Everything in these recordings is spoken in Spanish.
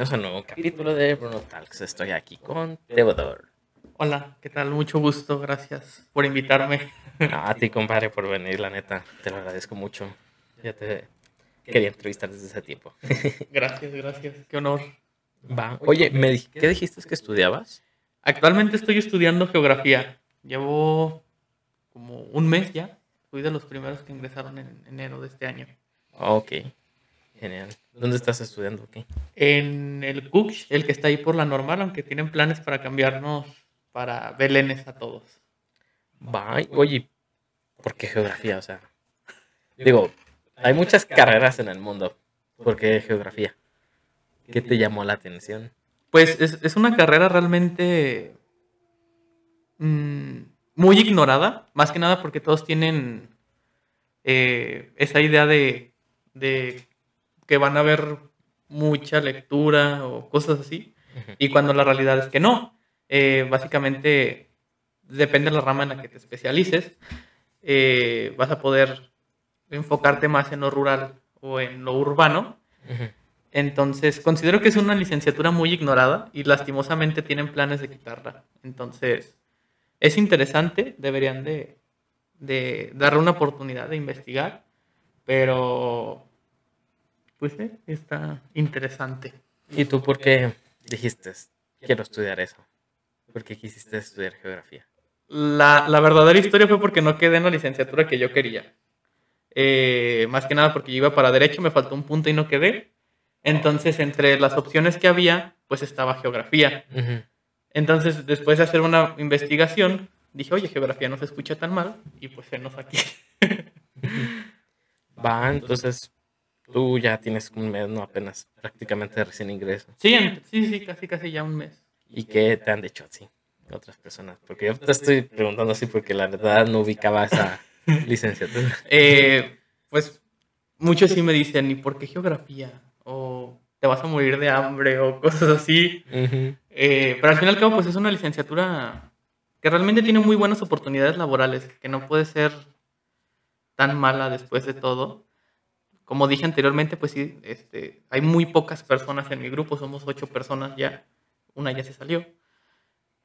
bienvenidos a un nuevo capítulo de Bruno Talks. Estoy aquí con Teodor. Hola, ¿qué tal? Mucho gusto, gracias por invitarme. a ti, compadre, por venir, la neta. Te lo agradezco mucho. Ya te quería entrevistar desde ese tiempo. gracias, gracias. Qué honor. Va. Oye, ¿me, ¿qué dijiste que estudiabas? Actualmente estoy estudiando geografía. Llevo como un mes ya. Fui de los primeros que ingresaron en enero de este año. Ok. Genial. ¿Dónde estás estudiando? ¿Qué? En el CUCH, el que está ahí por la normal, aunque tienen planes para cambiarnos para Belénes a todos. Va, oye, ¿por qué geografía? O sea, digo, hay muchas carreras en el mundo. ¿Por qué geografía? ¿Qué te llamó la atención? Pues es, una carrera realmente mm, muy ignorada, más que nada porque todos tienen eh, esa idea de, de que van a ver mucha lectura o cosas así, y cuando la realidad es que no. Eh, básicamente, depende de la rama en la que te especialices, eh, vas a poder enfocarte más en lo rural o en lo urbano. Entonces, considero que es una licenciatura muy ignorada y lastimosamente tienen planes de quitarla. Entonces, es interesante, deberían de, de darle una oportunidad de investigar, pero pues sí, está interesante. ¿Y tú por qué dijiste, quiero estudiar eso? ¿Por qué quisiste estudiar geografía? La, verdadera historia fue porque no quedé en la licenciatura que yo quería. Eh, más que nada porque yo iba para derecho, me faltó un punto y no quedé. Entonces, entre las opciones que había, pues estaba geografía. Entonces, después de hacer una investigación, dije, oye, geografía no se escucha tan mal, y pues se nos aquí. Va, entonces, Tú ya tienes un mes, no apenas, prácticamente recién ingreso. Sí, sí, sí, casi, casi ya un mes. ¿Y qué te han dicho así otras personas? Porque yo te estoy preguntando así porque la verdad no ubicaba esa licenciatura. Eh, pues muchos sí me dicen, ¿y por qué geografía? O te vas a morir de hambre o cosas así. Eh, pero al fin y al cabo, pues es una licenciatura que realmente tiene muy buenas oportunidades laborales, que no puede ser tan mala después de todo. Como dije anteriormente, pues sí, este, hay muy pocas personas en mi grupo, somos ocho personas ya, una ya se salió.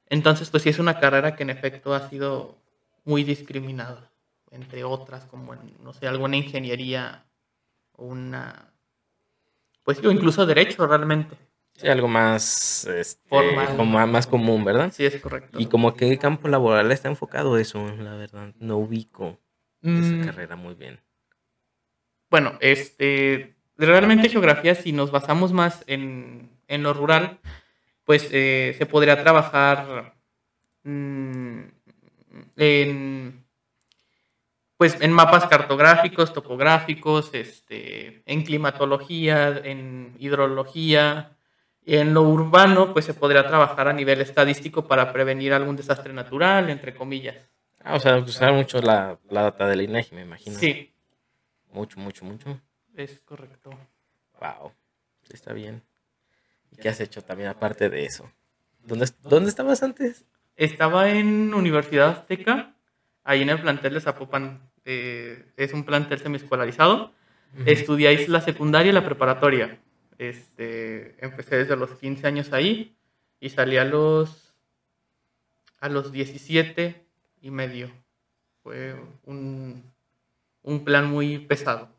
Entonces, pues sí es una carrera que en efecto ha sido muy discriminada, entre otras, como en, no sé, alguna ingeniería o una, pues sí, o incluso derecho realmente. Sí, algo más este, Como más común, ¿verdad? Sí, es correcto. ¿Y como qué campo laboral está enfocado eso? La verdad, no ubico esa mm. carrera muy bien. Bueno, este, realmente geografía, si nos basamos más en, lo rural, pues eh, se podría trabajar mm, en, pues, en mapas cartográficos, topográficos, este, en climatología, en hidrología. En lo urbano, pues se podría trabajar a nivel estadístico para prevenir algún desastre natural, entre comillas. Ah, o sea, usar mucho la, la data del INEGI, me imagino. Sí, mucho, mucho, mucho. Es correcto. Wow. Está bien. ¿Y qué has hecho también aparte de eso? ¿Dónde, ¿Dónde estabas antes? Estaba en Universidad Azteca, ahí en el plantel de Zapopan. Eh, es un plantel semiescolarizado. Estudiáis la secundaria y la preparatoria. Este, empecé desde los 15 años ahí y salí a los, a los 17 y medio. Fue un, un plan muy pesado.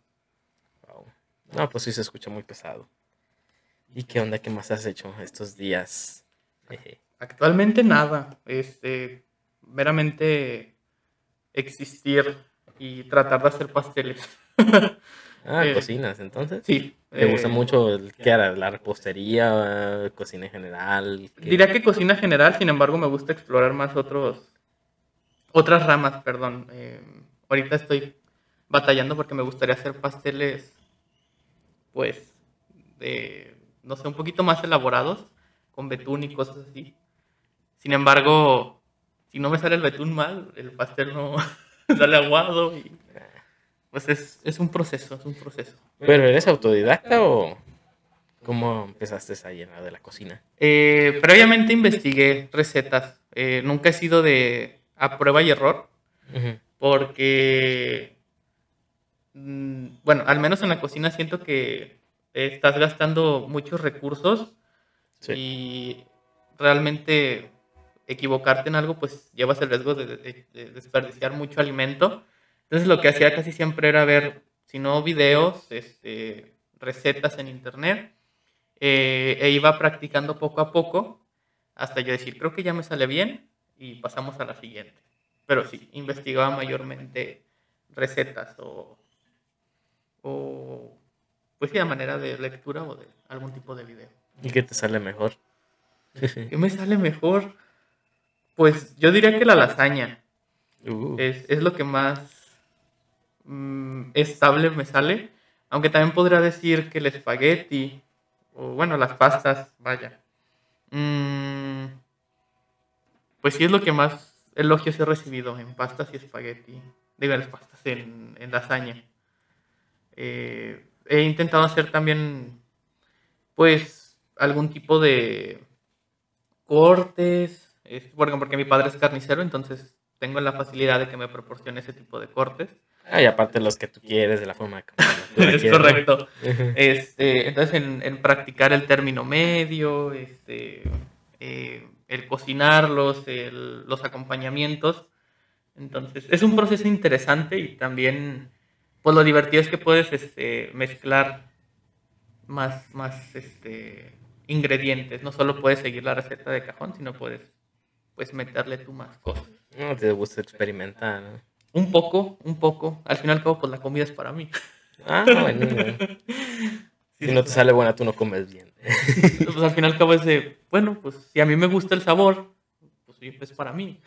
No, pues sí se escucha muy pesado. ¿Y qué onda? ¿Qué más has hecho estos días? Actualmente nada. Este, meramente existir y tratar de hacer pasteles. ah, eh, cocinas entonces. Sí. ¿Te gusta eh, mucho el, qué era? la repostería, cocina en general? Diría que cocina general, sin embargo me gusta explorar más otros, otras ramas, perdón. Eh, ahorita estoy batallando porque me gustaría hacer pasteles, pues, de, no sé, un poquito más elaborados, con betún y cosas así. Sin embargo, si no me sale el betún mal, el pastel no sale aguado y pues es, es, un proceso, es un proceso. ¿Pero eres autodidacta o cómo empezaste en la de la cocina? Eh, previamente investigué recetas. Eh, nunca he sido de a prueba y error, porque Mm, bueno, al menos en la cocina siento que estás gastando muchos recursos Sí. Y realmente equivocarte en algo, pues llevas el riesgo de, de- de desperdiciar mucho alimento. Entonces lo que hacía casi siempre era ver, si no videos, este, recetas en internet, eh, e iba practicando poco a poco hasta yo decir, creo que ya me sale bien y pasamos a la siguiente. Pero sí, investigaba mayormente recetas o, o pues sí, a manera de lectura o de algún tipo de video. ¿Y qué te sale mejor? ¿Qué me sale mejor? Pues yo diría que la lasaña. Uh, Es, es lo que más mm, estable me sale. Aunque también podría decir que el espagueti, o bueno, las pastas, vaya. Mm, pues sí es lo que más elogios he recibido en pastas y espagueti. Digo, en las pastas, en, en lasaña. Eh, he intentado hacer también, pues, algún tipo de cortes. es- porque, porque mi padre es carnicero, entonces tengo la facilidad de que me proporcione ese tipo de cortes. ah, y aparte los que tú quieres, de la forma que tú es correcto. Este, entonces, en, en practicar el término medio, este, eh, el cocinarlos, el- los acompañamientos. Entonces, es un proceso interesante y también, pues lo divertido es que puedes este, mezclar más, más este, ingredientes. No solo puedes seguir la receta de cajón, sino puedes pues meterle tú más cosas. No te gusta experimentar, ¿no? Un poco, un poco. Al fin y al cabo, pues la comida es para mí. Ah, bueno. Si no te sale buena, tú no comes bien. pues al final cabo es de, bueno, pues si a mí me gusta el sabor, pues sí, es para mí.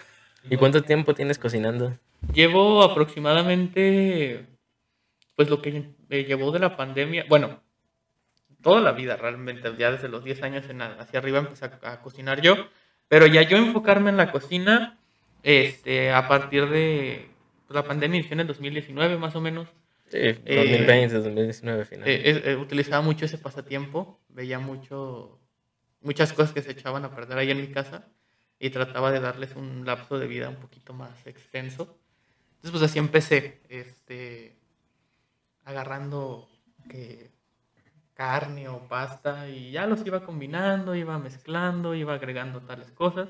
¿Y cuánto tiempo tienes cocinando? Llevo aproximadamente, pues lo que me llevó de la pandemia, bueno, toda la vida realmente, ya desde los 10 años en hacia arriba empecé a, a cocinar yo, pero ya yo enfocarme en la cocina, este, a partir de pues, la pandemia inició en el 2019 más o menos, Sí, 2020, 2019 final. Eh, eh, eh, utilizaba mucho ese pasatiempo, veía mucho, muchas cosas que se echaban a perder ahí en mi casa y trataba de darles un lapso de vida un poquito más extenso. Entonces, pues así empecé, este, agarrando que carne o pasta y ya los iba combinando, iba mezclando, iba agregando tales cosas.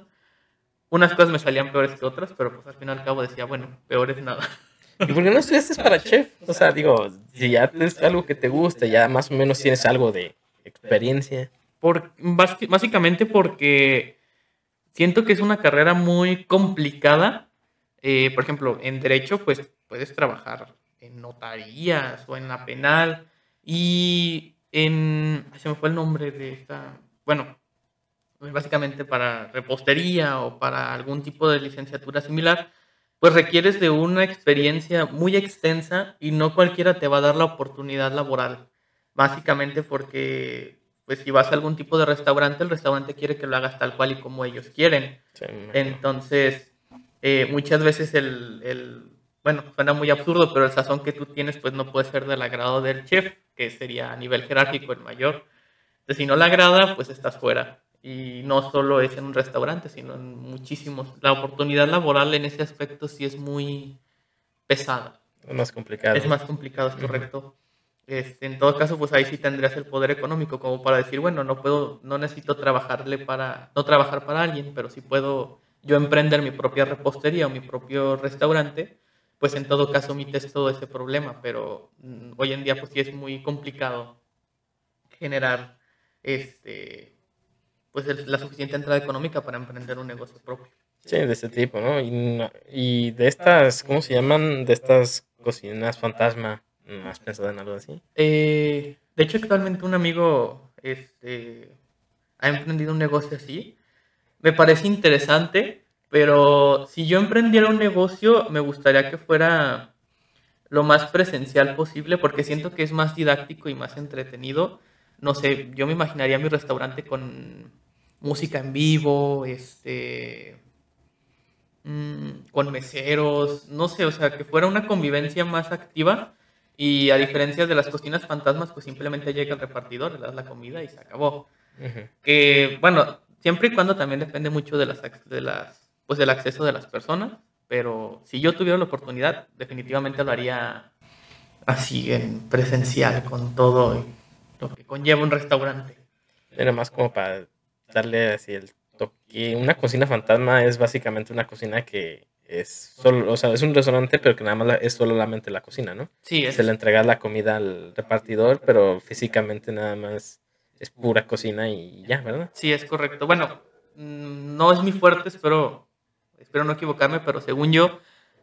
Unas cosas me salían peores que otras, pero pues al fin y al cabo decía, bueno, peor es nada. ¿Y por qué no estudiaste para chef? O sea, digo, si ya es algo que te gusta, ya más o menos tienes algo de experiencia. Por, básicamente porque siento que es una carrera muy complicada. Eh, por ejemplo, en derecho, pues puedes trabajar en notarías o en la penal. Y en. Se me fue el nombre de esta. Bueno, básicamente para repostería o para algún tipo de licenciatura similar, pues requieres de una experiencia muy extensa y no cualquiera te va a dar la oportunidad laboral. Básicamente porque, pues si vas a algún tipo de restaurante, el restaurante quiere que lo hagas tal cual y como ellos quieren. Entonces, eh, muchas veces el, el- bueno, suena muy absurdo, pero el sazón que tú tienes, pues no puede ser del agrado del chef, que sería a nivel jerárquico el mayor. Entonces, si no le agrada, pues estás fuera. Y no solo es en un restaurante, sino en muchísimos. La oportunidad laboral en ese aspecto sí es muy pesada. Es más complicado. Es más complicado, es correcto. Este, en todo caso, pues ahí sí tendrías el poder económico como para decir, bueno, no puedo, no necesito trabajarle para, no trabajar para alguien, pero si puedo yo emprender mi propia repostería o mi propio restaurante, pues en todo caso omites todo ese problema, pero mm, hoy en día pues sí es muy complicado generar este pues el- la suficiente entrada económica para emprender un negocio propio. Sí, de ese tipo, ¿no? Y, y de estas, ¿cómo se llaman? De estas cocinas fantasma. ¿No ¿Has pensado en algo así? Eh, de hecho, actualmente un amigo este, ha emprendido un negocio así. Me parece interesante, pero si yo emprendiera un negocio, me gustaría que fuera lo más presencial posible, porque siento que es más didáctico y más entretenido. No sé, yo me imaginaría mi restaurante con música en vivo, este, mm, con meseros, no sé, o sea, que fuera una convivencia más activa y a diferencia de las cocinas fantasmas, pues simplemente llega el repartidor, le das la comida y se acabó. Que, bueno, siempre y cuando también depende mucho de las, de las, pues del acceso de las personas, pero si yo tuviera la oportunidad, definitivamente lo haría así, en presencial, con todo lo que conlleva un restaurante. Era más como para darle así el toque. Una cocina fantasma es básicamente una cocina que es solo, o sea, es un restaurante, pero que nada más es solamente la cocina, ¿no? Sí, es, Se le entrega la comida al repartidor, pero físicamente nada más es pura cocina y ya, ¿verdad? sí, es correcto. Bueno, mm, no es mi fuerte, espero, espero no equivocarme, pero según yo,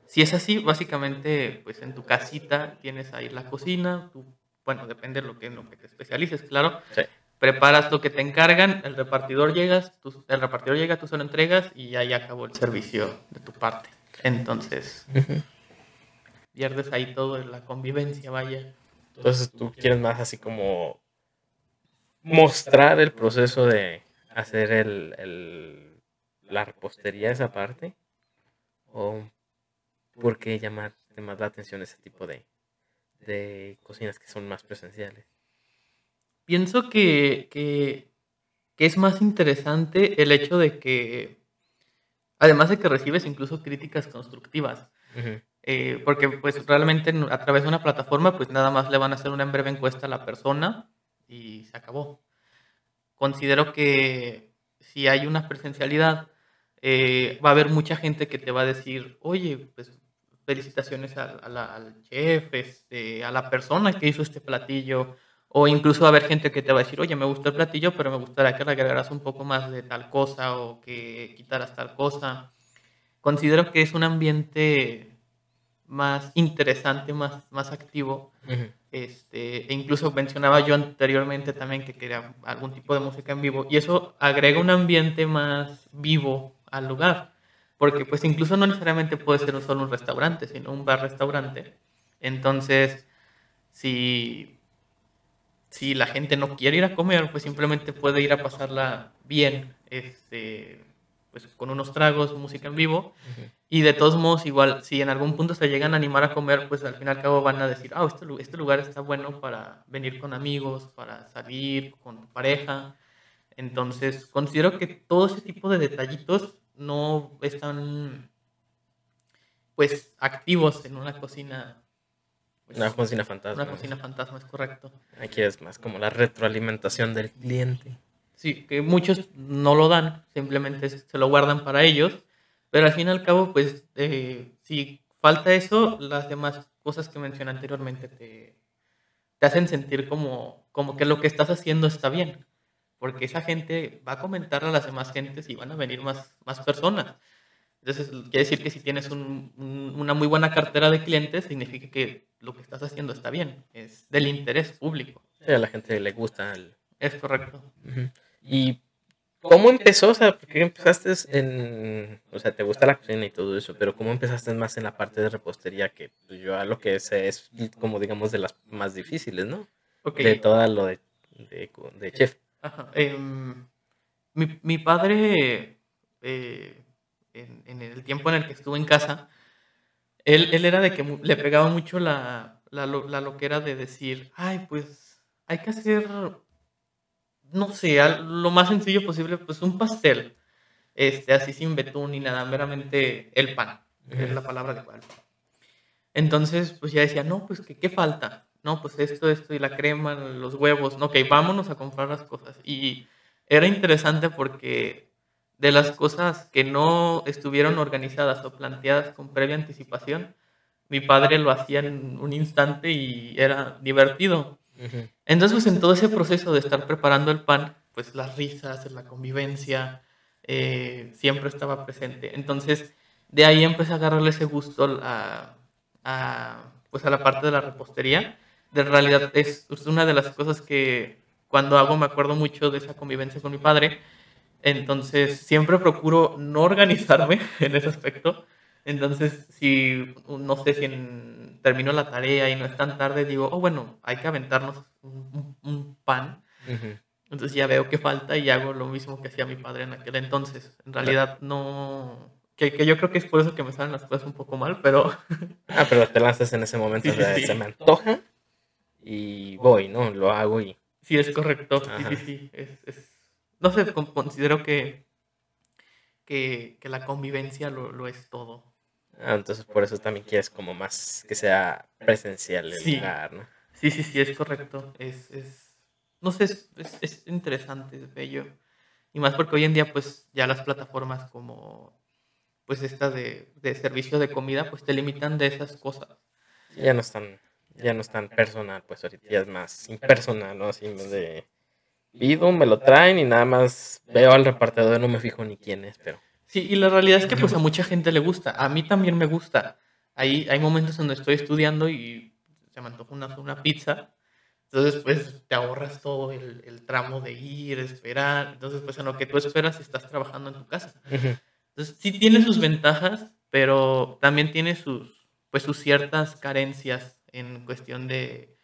si es así, básicamente, pues en tu casita tienes ahí la cocina, tú, bueno, depende de lo que, en lo que te especialices, claro. Sí. Preparas lo que te encargan, el repartidor llegas, tú- el repartidor llega, tú se lo entregas y ahí acabó el servicio de tu parte. Entonces, pierdes ahí todo la convivencia, vaya. Entonces tú quieres más así como mostrar el proceso de hacer el, el- la repostería esa parte o por qué llamarte más la atención ese tipo de, de cocinas que son más presenciales. Pienso que, que, que es más interesante el hecho de que, además de que recibes incluso críticas constructivas, eh, porque pues realmente en- a través de una plataforma pues nada más le van a hacer una breve encuesta a la persona y se acabó. Considero que si hay una presencialidad, eh, va a haber mucha gente que te va a decir, oye, pues felicitaciones al, a la- al chef, este, a la persona que hizo este platillo, o incluso va a haber gente que te va a decir, oye, me gustó el platillo, pero me gustaría que le agregaras un poco más de tal cosa o que quitaras tal cosa. Considero que es un ambiente más interesante, más, más activo. ujú. Este, e incluso mencionaba yo anteriormente también que quería algún tipo de música en vivo y eso agrega un ambiente más vivo al lugar, porque pues incluso no necesariamente puede ser solo un restaurante, sino un bar-restaurante. Entonces, si, si la gente no quiere ir a comer, pues simplemente puede ir a pasarla bien, este, pues con unos tragos, música en vivo y de todos modos, igual, si en algún punto se llegan a animar a comer, pues al fin y al cabo van a decir, ah, este, lu- este lugar está bueno para venir con amigos, para salir con pareja. Entonces, considero que todo ese tipo de detallitos no están, pues, activos en una cocina. pues, Una cocina fantasma. una cocina fantasma, es correcto. Aquí es más como la retroalimentación del cliente. Sí, que muchos no lo dan, simplemente se lo guardan para ellos, pero al fin y al cabo, pues, eh, si falta eso, las demás cosas que mencioné anteriormente te, te hacen sentir como, como que lo que estás haciendo está bien, porque esa gente va a comentar a las demás gentes y van a venir más, más personas. Entonces, quiere decir que si tienes un- un- una muy buena cartera de clientes, significa que lo que estás haciendo está bien, es del interés público. Sí, a la gente le gusta el, Es correcto. ¿Y cómo empezó? O sea, ¿por qué empezaste en... O sea, te gusta la cocina y todo eso, pero ¿cómo empezaste más en la parte de repostería? Que pues, yo a lo que sé es como, digamos, de las más difíciles, ¿no? De todo lo de, de chef. Ajá, em, mi, mi padre, eh, en, en el tiempo en el que estuvo en casa, él, él era de que le pegaba mucho la, la, lo- la loquera de decir, ay, pues hay que hacer, no sé, lo más sencillo posible, pues un pastel, este, así sin betún ni nada, meramente el pan, es la palabra de cual. Entonces, pues ya decía, no, pues ¿qué, qué falta? No, pues esto, esto y la crema, los huevos. No, ok, vámonos a comprar las cosas. Y era interesante porque de las cosas que no estuvieron organizadas o planteadas con previa anticipación, mi padre lo hacía en un instante y era divertido. Entonces, pues en todo ese proceso de estar preparando el pan, pues las risas, la convivencia, eh, siempre estaba presente. Entonces, de ahí empecé a agarrarle ese gusto a, a, pues a la parte de la repostería. De realidad es, una de las cosas que cuando hago me acuerdo mucho de esa convivencia con mi padre. Entonces, siempre procuro no organizarme en ese aspecto. Entonces, si no sé si en- termino la tarea y no es tan tarde, digo, oh, bueno, hay que aventarnos un, pan. Entonces ya veo que falta y hago lo mismo que hacía mi padre en aquel entonces. En realidad no... Que, que yo creo que es por eso que me salen las cosas un poco mal, pero Ah, pero te lanzas en ese momento, Sí, o sea, sí, sí. se me antoja y voy, ¿no? Lo hago y... sí es correcto. Sí, Ajá. sí, sí. Es, es- No sé, con- considero que, que, que la convivencia lo, lo es todo. Ah, entonces por eso también quieres como más que sea presencial el Sí. lugar, ¿no? Sí, sí, sí, es correcto. Es, es, no sé, es, es, es interesante, es bello. Y más porque hoy en día, pues ya las plataformas como, pues esta de, de servicio de comida, pues te limitan de esas cosas. Ya no están, ya no están personal, pues ahorita ya es más impersonal, ¿no? Así de pido, me lo traen y nada más veo al repartidor, no me fijo ni quién es, pero... Sí, y la realidad es que pues a mucha gente le gusta, a mí también me gusta. Hay, hay momentos donde estoy estudiando y se me antoja una, una pizza, entonces pues te ahorras todo el, el, tramo de ir, esperar, entonces pues en lo que tú esperas estás trabajando en tu casa. Entonces sí tiene sus ventajas, pero también tiene sus, pues sus ciertas carencias en cuestión de,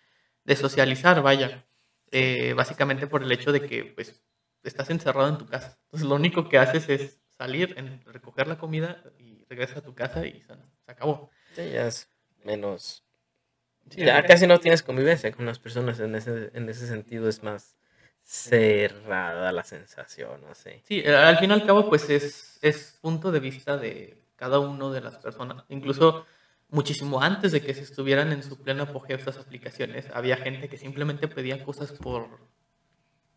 de socializar, vaya. Eh, básicamente por el hecho de que pues estás encerrado en tu casa. Entonces lo único que haces es salir, en, recoger la comida y regresas a tu casa y se, acabó. Sí, ya es menos... ya casi no tienes convivencia con las personas en ese, en ese sentido, es más cerrada la sensación, no sé. Sí, al fin y al cabo pues es, es punto de vista de cada uno de las personas. Incluso muchísimo antes de que se estuvieran en su pleno apogeo estas aplicaciones, había gente que simplemente pedía cosas por,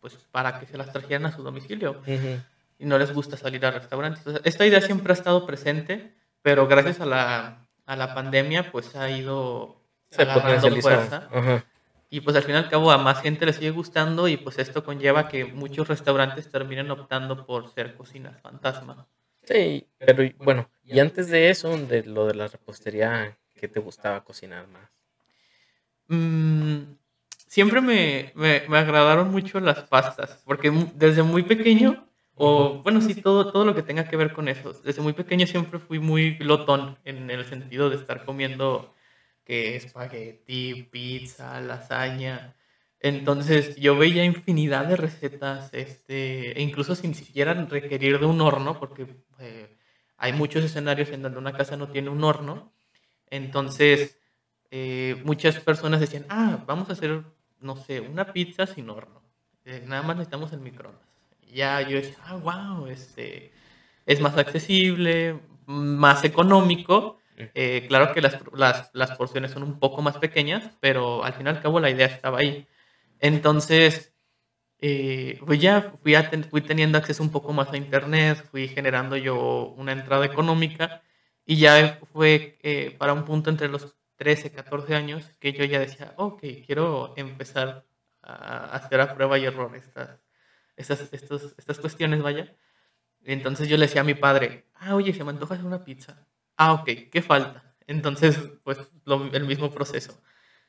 pues, para que se las trajeran a su domicilio. Y no les gusta salir a restaurantes. esta idea siempre ha estado presente, pero gracias a la, a la pandemia, pues ha ido se agarrando fuerza. Y pues al fin y al cabo a más gente le sigue gustando y pues esto conlleva que muchos restaurantes terminen optando por ser cocinas fantasma. Sí, pero bueno, y antes de eso, de lo de la repostería, ¿qué te gustaba cocinar más? Mm, siempre me, me, me, agradaron mucho las pastas, porque desde muy pequeño, o bueno, sí, todo, todo lo que tenga que ver con eso, desde muy pequeño siempre fui muy glotón en el sentido de estar comiendo que espagueti, pizza, lasaña. Entonces yo veía infinidad de recetas, este, e incluso sin siquiera requerir de un horno, porque eh, hay muchos escenarios en donde una casa no tiene un horno. Entonces eh, muchas personas decían, ah, vamos a hacer, no sé, una pizza sin horno. Eh, nada más necesitamos el microondas. Ya yo decía, ah, wow, este, es más accesible, más económico. claro que las, las, las porciones son un poco más pequeñas, pero al fin y al cabo la idea estaba ahí. Entonces, eh, pues ya fui, fui teniendo acceso un poco más a Internet, fui generando yo una entrada económica y ya fue eh, para un punto entre los 13, 14 años que yo ya decía, ok, quiero empezar a hacer a prueba y error estas, estas, estos, estas cuestiones, vaya. Entonces yo le decía a mi padre, ah, oye, se me antoja hacer una pizza. Ah, ok, ¿qué falta? Entonces, pues el mismo proceso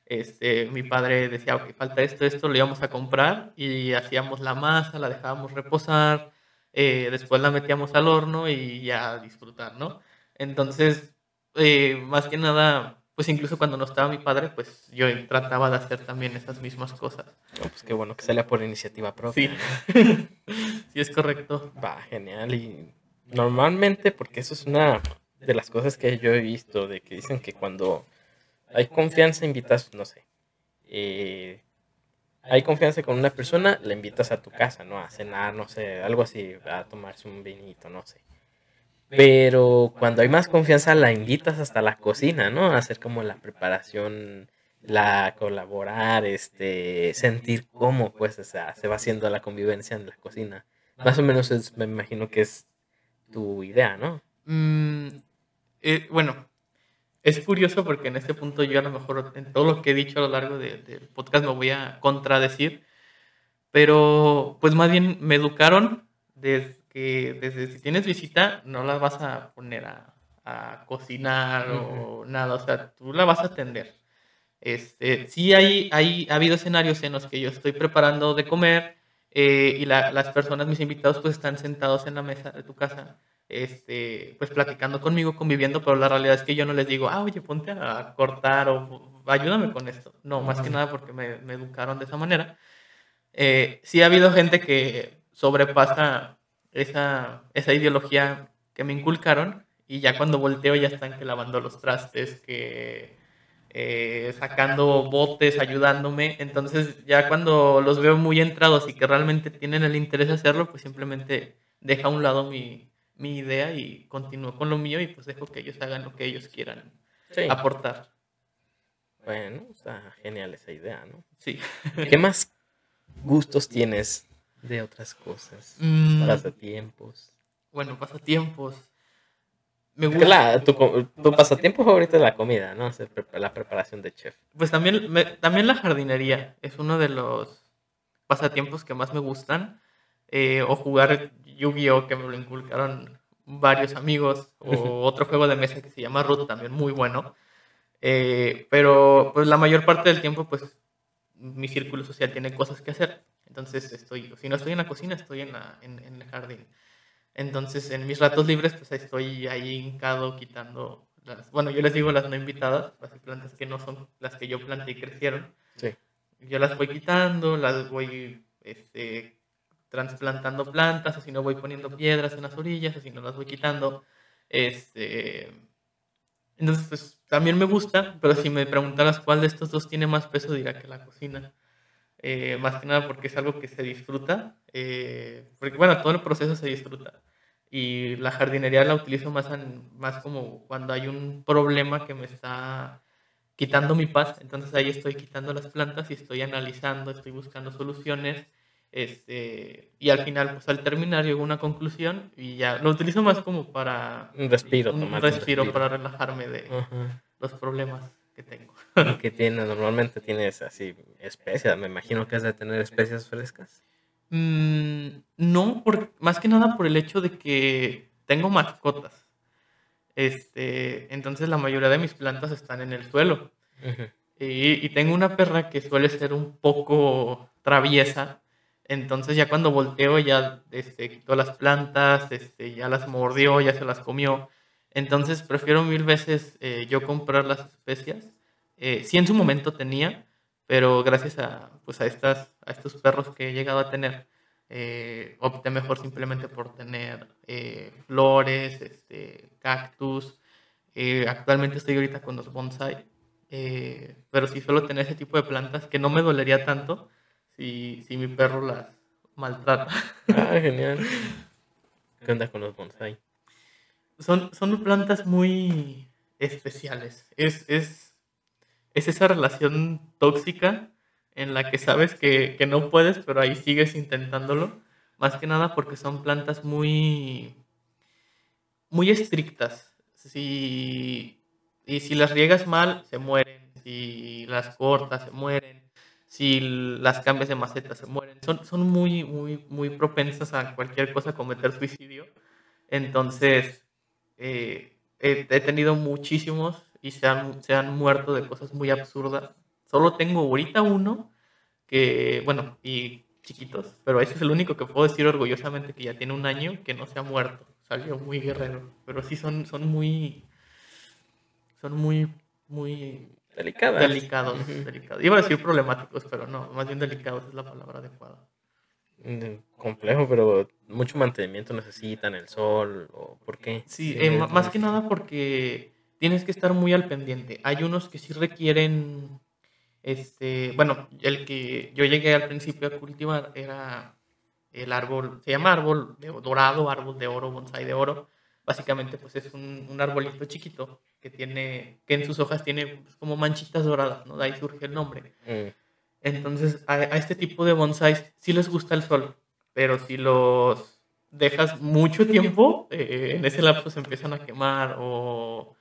este, mi padre decía, ok, falta esto, esto, lo íbamos a comprar y hacíamos la masa, la dejábamos reposar, eh, después la metíamos al horno y ya a disfrutar, ¿no? Entonces, eh, más que nada, pues incluso cuando no estaba mi padre, pues yo trataba de hacer también esas mismas cosas. pues qué bueno que salía por iniciativa propia. Sí, sí es correcto. Va, genial. Y normalmente, porque eso es una de las cosas que yo he visto, de que dicen que cuando hay confianza, invitas, no sé, eh, hay confianza con una persona, la invitas a tu casa, ¿no? A cenar, no sé, algo así, a tomarse un vinito, no sé. Pero cuando hay más confianza, la invitas hasta la cocina, ¿no? A hacer como la preparación, la colaborar, este, sentir cómo, pues, o sea, se va haciendo la convivencia en la cocina. Más o menos es, me imagino que es tu idea, ¿no? Mm, eh, bueno, es curioso porque en este punto yo a lo mejor en todo lo que he dicho a lo largo del podcast me voy a contradecir, pero pues más bien me educaron desde que desde si tienes visita no la vas a poner a, a cocinar o nada, o sea, tú la vas a atender. Este, sí hay, hay, ha habido escenarios en los que yo estoy preparando de comer eh, y la, las personas, mis invitados, pues están sentados en la mesa de tu casa este, pues platicando conmigo, conviviendo, pero la realidad es que yo no les digo, ah, oye, ponte a cortar o ayúdame con esto. No, más que nada porque me, me educaron de esa manera. Eh, sí ha habido gente que sobrepasa esa, esa ideología que me inculcaron y ya cuando volteo ya están que lavando los trastes, que eh, sacando botes, ayudándome. Entonces ya cuando los veo muy entrados y que realmente tienen el interés de hacerlo, pues simplemente deja a un lado mi, mi idea y continúo con lo mío y pues dejo que ellos hagan lo que ellos quieran aportar. Bueno, está genial esa idea, ¿no? Sí. ¿Qué más gustos tienes De otras cosas. Mm, Pasatiempos. bueno, pasatiempos. Me gusta. la- tu, pasatiempo favorito es la comida, ¿no? La preparación de chef. Pues también, me- también la jardinería es uno de los pasatiempos que más me gustan. Eh, o jugar Yu-Gi-Oh! que me lo inculcaron varios amigos. O otro juego de mesa que se llama Root, también muy bueno. Eh, pero pues la mayor parte del tiempo, pues mi círculo social tiene cosas que hacer. Entonces estoy, si no estoy en la cocina, estoy en, la, en, en el jardín. Entonces en mis ratos libres, pues estoy ahí hincado quitando las, bueno, yo les digo las no invitadas, las plantas que no son las que yo planté y crecieron. Sí. Yo las voy quitando, las voy este, trasplantando plantas, así no voy poniendo piedras en las orillas, así no las voy quitando. Este, entonces, pues también me gusta, pero si me preguntaras cuál de estos dos tiene más peso, diría que la cocina. Eh, más que nada porque es algo que se disfruta. eh, porque, bueno, todo el proceso se disfruta. Y la jardinería la utilizo más, en- más como cuando hay un problema que me está quitando mi paz. Entonces ahí estoy quitando las plantas y estoy analizando, estoy buscando soluciones. Este, y al final, pues al terminar, llego a una conclusión y ya lo utilizo más como para Un respiro, un tomarte un respiro para relajarme de Ajá. los problemas que tengo. Que tiene, normalmente tienes así especias, me imagino que has de tener especias frescas. Mm, no, por, más que nada por el hecho de que tengo mascotas. Este, entonces la mayoría de mis plantas están en el suelo. Y tengo una perra que suele ser un poco traviesa. Entonces ya cuando volteo ya este, quitó las plantas, este, ya las mordió, ya se las comió. Entonces prefiero mil veces eh, yo comprar las especias. Eh, sí en su momento tenía, pero gracias a, pues a, estas, a estos perros que he llegado a tener, eh, opté mejor simplemente por tener eh, flores, este, cactus. Actualmente estoy ahorita con los bonsai. Pero sí suelo tener ese tipo de plantas que no me dolería tanto si, si mi perro las maltrata. Ah, genial. ¿Qué onda con los bonsai? Son, son plantas muy especiales. Es, es, es esa relación tóxica en la que sabes que, que no puedes, pero ahí sigues intentándolo. Más que nada porque son plantas muy, muy estrictas. Si, y si las riegas mal, se mueren. Si las cortas, se mueren. Si las cambias de maceta, se mueren. Son, son muy, muy, muy propensas a cualquier cosa, a cometer suicidio. Entonces, eh, he, tenido muchísimos y se han, se han muerto de cosas muy absurdas. Solo tengo ahorita uno que, bueno, y chiquitos, pero ese es el único que puedo decir orgullosamente que ya tiene un año que no se ha muerto. Salió muy guerrero, pero sí son, son muy, son muy, muy Delicadas. delicados, Ujú. delicados. Iba a decir problemáticos, pero no, más bien delicados es la palabra adecuada. Complejo, pero mucho mantenimiento necesitan, el sol, o por qué. Sí, Sí, eh, más que nada porque tienes que estar muy al pendiente. Hay unos que sí requieren, este, bueno, el que yo llegué al principio a cultivar era el árbol, se llama árbol de- dorado, árbol de oro, bonsai de oro. Básicamente, pues es un, un arbolito chiquito que tiene, que en sus hojas tiene pues, como manchitas doradas, ¿no? De ahí surge el nombre. Mm, Entonces, a, a este tipo de bonsais sí les gusta el sol, pero si los dejas mucho tiempo, eh, en ese lapso se empiezan a quemar o,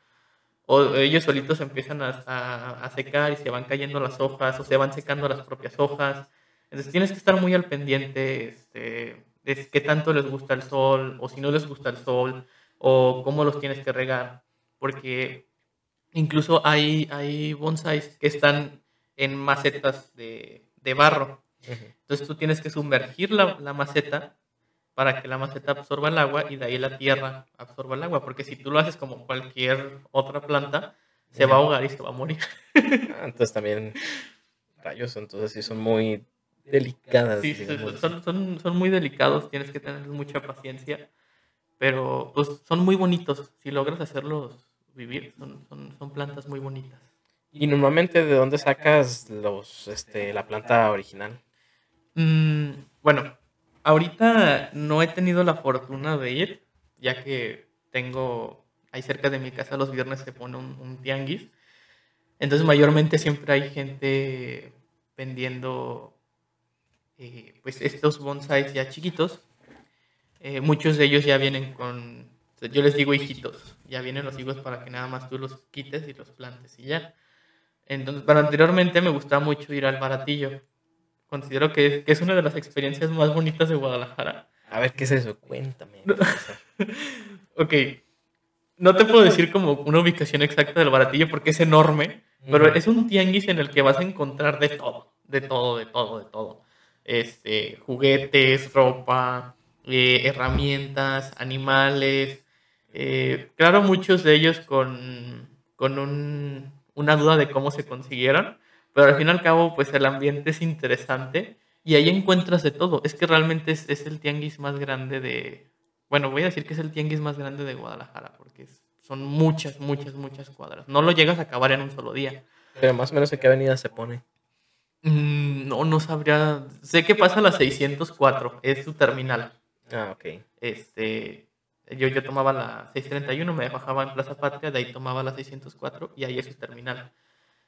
o ellos solitos se empiezan a, a- a secar y se van cayendo las hojas o se van secando las propias hojas. Entonces tienes que estar muy al pendiente este, de qué tanto les gusta el sol o si no les gusta el sol o cómo los tienes que regar, porque incluso hay, hay bonsais que están en macetas de, de barro. Entonces tú tienes que sumergir la, la maceta para que la maceta absorba el agua y de ahí la tierra absorba el agua, porque si tú lo haces como cualquier otra planta, se va a ahogar y se va a morir. Ah, entonces también rayos, entonces sí son muy delicadas. Sí, son, son, son muy delicados, tienes que tener mucha paciencia, pero pues son muy bonitos. Si logras hacerlos vivir, son, son, son plantas muy bonitas. Y normalmente, ¿de dónde sacas los, este, la planta original? Mm, bueno, ahorita no he tenido la fortuna de ir, ya que tengo ahí cerca de mi casa los viernes se pone un, un tianguis. Entonces mayormente siempre hay gente vendiendo eh, pues estos bonsais ya chiquitos, eh, muchos de ellos ya vienen con, yo les digo hijitos, ya vienen los higos para que nada más tú los quites y los plantes y ya. Entonces, pero anteriormente me gustaba mucho ir al baratillo. Considero que, que es una de las experiencias más bonitas de Guadalajara. A ver, ¿qué es eso? Cuéntame. ok. No te puedo decir como una ubicación exacta del baratillo porque es enorme, pero es un tianguis en el que vas a encontrar de todo, de todo, de todo, de todo. Este, juguetes, ropa, eh, herramientas, animales. Eh, claro, muchos de ellos con, con un, una duda de cómo se consiguieron, pero al fin y al cabo, pues el ambiente es interesante y ahí encuentras de todo. Es que realmente es, es el tianguis más grande de, bueno, voy a decir que es el tianguis más grande de Guadalajara, porque son muchas, muchas, muchas cuadras. No lo llegas a acabar en un solo día. Pero más o menos en qué avenida se pone. Mm, no, no sabría. Sé que pasa a la 604, es su terminal. Ah, ok. Este, yo, yo tomaba la 631, me bajaba en Plaza Patria, de ahí tomaba la 604 y ahí es su terminal.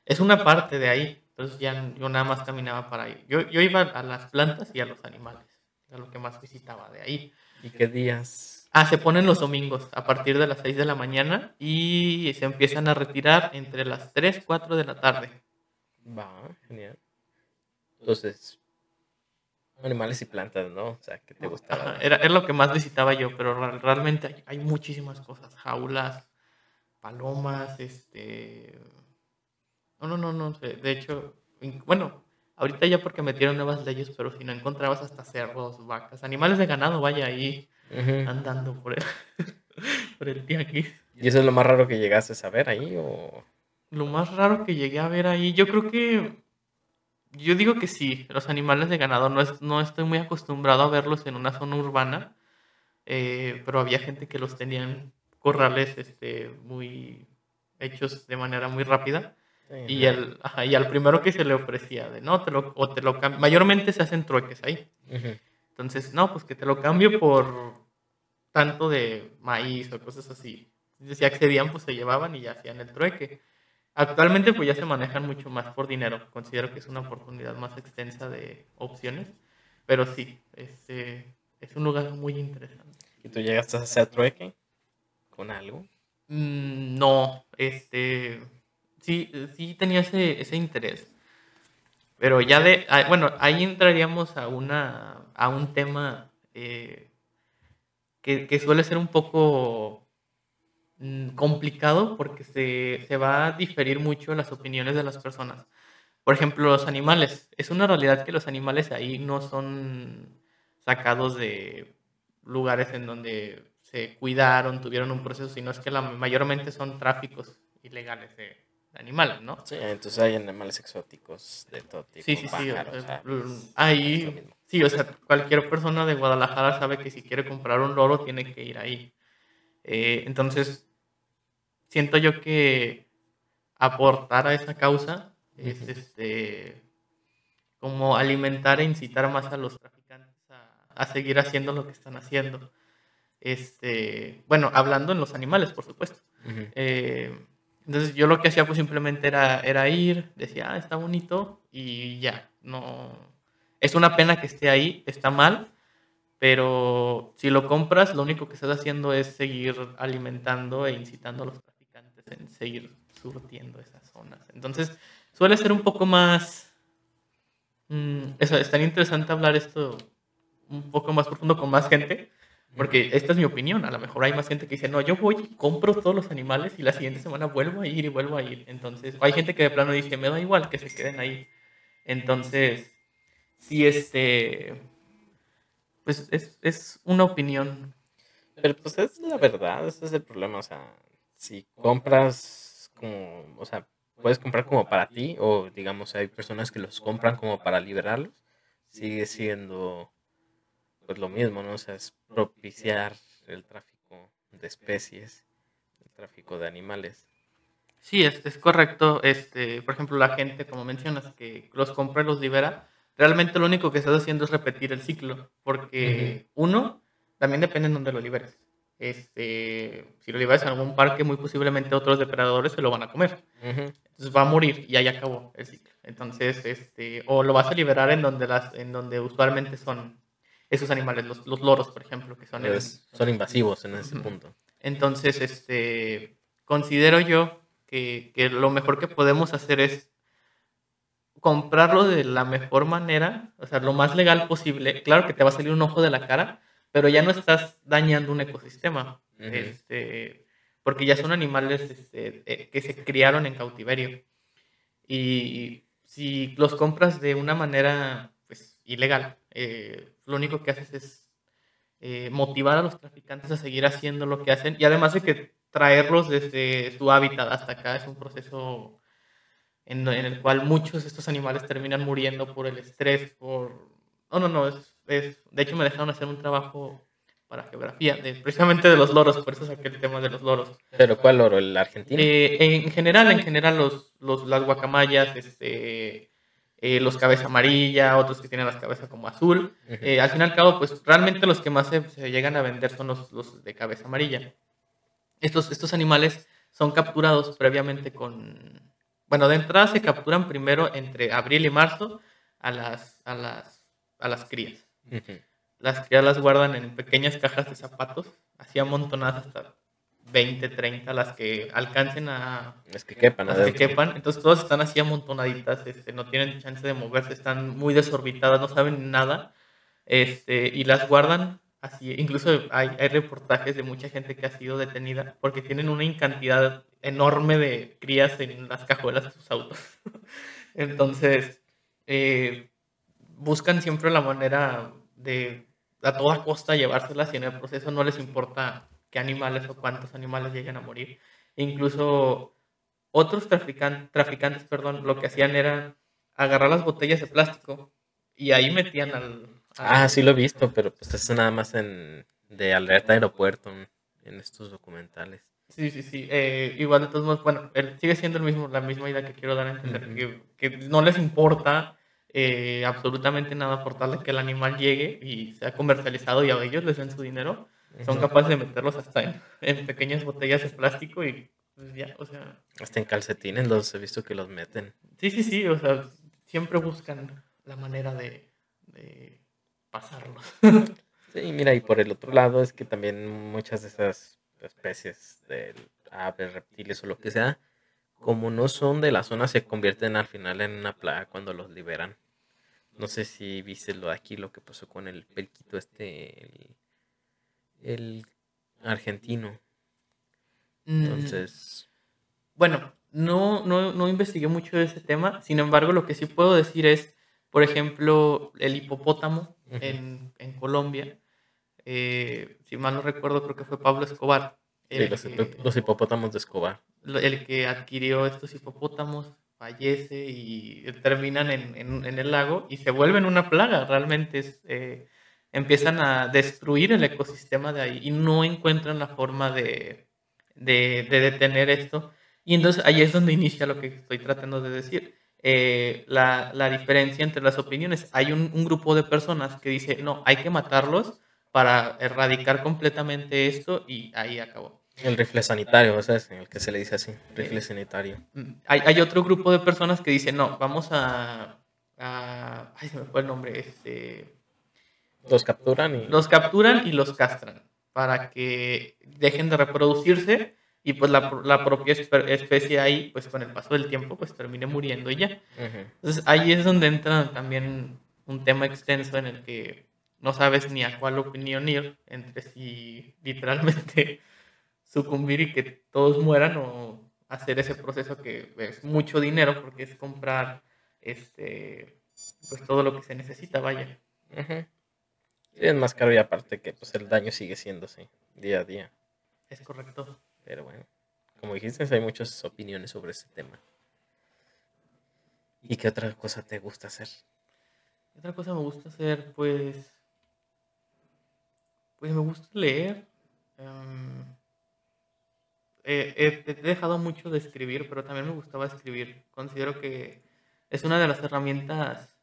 Es una parte de ahí, entonces ya yo nada más caminaba para ahí. Yo, yo iba a las plantas y a los animales, era lo que más visitaba de ahí. ¿Y qué días? Ah, se ponen los domingos a partir de las 6 de la mañana y se empiezan a retirar entre las 3, 4 de la tarde. Va, genial. Entonces, animales y plantas, ¿no? O sea, ¿qué te gustaba? Ajá, era, era lo que más visitaba yo, pero realmente hay, hay muchísimas cosas. Jaulas, palomas, este... No, no, no, no sé. De hecho, bueno, ahorita ya porque metieron nuevas leyes, pero si no encontrabas hasta cerdos, vacas, animales de ganado, vaya ahí andando por el, por el tianguis. ¿Y eso es lo más raro que llegaste a saber ahí? ¿O Lo más raro que llegué a ver ahí, yo creo que. Yo digo que sí, los animales de ganado. No, es, no estoy muy acostumbrado a verlos en una zona urbana, eh, pero había gente que los tenía en corrales este, muy hechos de manera muy rápida. Y, el, ajá, y al primero que se le ofrecía, de no, te lo, o te lo. Mayormente se hacen trueques ahí. Entonces, no, pues que te lo cambio por tanto de maíz o cosas así. Si accedían, pues se llevaban y ya hacían el trueque. Actualmente, pues ya se manejan mucho más por dinero. Considero que es una oportunidad más extensa de opciones. Pero sí, este, es un lugar muy interesante. ¿Y tú llegaste a hacer trueque con algo? Mm, no, este, sí, sí tenía ese, ese interés. Pero ya de, ah, bueno, ahí entraríamos a, una, a un tema eh, que, que suele ser un poco complicado porque se, se va a diferir mucho las opiniones de las personas. Por ejemplo, los animales. Es una realidad que los animales ahí no son sacados de lugares en donde se cuidaron, tuvieron un proceso, sino es que la, mayormente son tráficos ilegales de, de animales, ¿no? Sí, entonces hay animales exóticos de todo tipo. Sí, sí, sí. pájaros, o o sea, ahí, sí, o sea, cualquier persona de Guadalajara sabe que si quiere comprar un loro tiene que ir ahí. Eh, entonces, siento yo que aportar a esa causa es este como alimentar e incitar más a los traficantes a, a seguir haciendo lo que están haciendo. Este, bueno, hablando en los animales, por supuesto. Eh, entonces yo lo que hacía pues simplemente era, era ir, decía, ah, está bonito y ya, no... Es una pena que esté ahí, está mal, pero si lo compras, lo único que estás haciendo es seguir alimentando e incitando a los traficantes en seguir surtiendo esas zonas. Entonces suele ser un poco más... mm, eso, es tan interesante hablar esto un poco más profundo con más gente, porque esta es mi opinión. A lo mejor hay más gente que dice, no, yo voy y compro todos los animales y la siguiente semana vuelvo a ir y vuelvo a ir. Entonces, hay gente que de plano dice, me da igual que se queden ahí. Entonces, sí, este, pues es, es una opinión. Pero pues es la verdad, ese es el problema. O sea, si compras como, o sea, puedes comprar como para ti, o digamos, hay personas que los compran como para liberarlos, sigue siendo pues lo mismo, ¿no? O sea, es propiciar el tráfico de especies, el tráfico de animales. Sí, es, es correcto. Este, por ejemplo, la gente, como mencionas, que los compra y los libera, realmente lo único que estás haciendo es repetir el ciclo, porque uno, también depende en dónde lo liberes. Este, si lo llevas a algún parque, muy posiblemente otros depredadores se lo van a comer. Entonces va a morir y ahí acabó el ciclo. Entonces, este, o lo vas a liberar en donde, las, en donde usualmente son esos animales, los, los loros, por ejemplo, que son... son invasivos en ese punto. Entonces, este, considero yo que, que lo mejor que podemos hacer es comprarlo de la mejor manera, o sea, lo más legal posible. Claro que te va a salir un ojo de la cara, pero ya no estás dañando un ecosistema. este, porque ya son animales este, eh, que se criaron en cautiverio. Y si los compras de una manera pues, ilegal, eh, lo único que haces es eh, motivar a los traficantes a seguir haciendo lo que hacen. Y además de que traerlos desde su hábitat hasta acá es un proceso en, el cual muchos de estos animales terminan muriendo por el estrés, por... No, no, no, es, es... de hecho me dejaron hacer un trabajo para geografía, de, precisamente de los loros, por eso saqué el tema de los loros. ¿Pero cuál loro? ¿El argentino? Eh, en general, en general, los, los, las guacamayas, este, eh, los cabeza amarilla, otros que tienen las cabezas como azul. Eh, al fin y al cabo, pues realmente los que más se, se llegan a vender son los, los, de cabeza amarilla. Estos, estos animales son capturados previamente con... Bueno, de entrada se capturan primero entre abril y marzo a las, a las, a las crías. Las crías las guardan en pequeñas cajas de zapatos, así amontonadas hasta 20, 30, las que alcancen a... Las que quepan. Las que quepan. Entonces todas están así amontonaditas, este, no tienen chance de moverse, están muy desorbitadas, no saben nada. Este, y las guardan así. Incluso hay, hay reportajes de mucha gente que ha sido detenida porque tienen una cantidad enorme de crías en las cajuelas de sus autos. Entonces, eh, buscan siempre la manera de a toda costa llevárselas y en el proceso no les importa qué animales o cuántos animales lleguen a morir. E incluso otros trafican, traficantes perdón, lo que hacían era agarrar las botellas de plástico y ahí metían al... Ah, sí lo he visto, pero pues eso nada más en de alerta aeropuerto en estos documentales. Sí, sí, sí. Eh, igual de todos modos, bueno, sigue siendo el mismo, la misma idea que quiero dar a entender, que, que no les importa eh, absolutamente nada por tal de que el animal llegue y sea comercializado y a ellos les den su dinero, son capaces de meterlos hasta en, pequeñas botellas de plástico y pues ya, o sea... Hasta en calcetines los he visto que los meten. Sí, sí, sí, o sea, siempre buscan la manera de, de pasarlos. sí, mira, y por el otro lado es que también muchas de esas especies de aves, reptiles o lo que sea, como no son de la zona, se convierten al final en una plaga cuando los liberan. No sé si viste lo de aquí, lo que pasó con el pelquito este, el, argentino. Mm. Entonces... Bueno, no, no, no investigué mucho de ese tema, sin embargo lo que sí puedo decir es, por ejemplo, el hipopótamo en, en Colombia, eh, si mal no recuerdo creo que fue Pablo Escobar. los hipopótamos de Escobar el que adquirió estos hipopótamos fallece y terminan en, el lago y se vuelven una plaga. Realmente eh, empiezan a destruir el ecosistema de ahí y no encuentran la forma de, de, de detener esto. Y entonces ahí es donde inicia lo que estoy tratando de decir. Eh, la, la, diferencia entre las opiniones. Hay un, un, grupo de personas que dice, no, hay que matarlos para erradicar completamente esto y ahí acabó. El rifle sanitario, o sea, es el que se le dice así, rifle sanitario. Mm, hay, hay otro grupo de personas que dicen, no, vamos a, a... Ay, se me fue el nombre. Este... Los capturan y... Los capturan y los castran para que dejen de reproducirse y pues la, la, propia especie ahí, pues con el paso del tiempo, pues termine muriendo y ya. Entonces ahí es donde entra también un tema extenso en el que no sabes ni a cuál opinión ir entre si literalmente sucumbir y que todos mueran o hacer ese proceso que es mucho dinero porque es comprar este pues todo lo que se necesita, vaya. es más caro y aparte que pues el daño sigue siendo así, día a día. Es correcto. Pero bueno, como dijiste, hay muchas opiniones sobre este tema. ¿Y qué otra cosa te gusta hacer? ¿Qué otra cosa me gusta hacer? Pues. Pues me gusta leer. Em, he dejado mucho de escribir, pero también me gustaba escribir. Considero que es una de las herramientas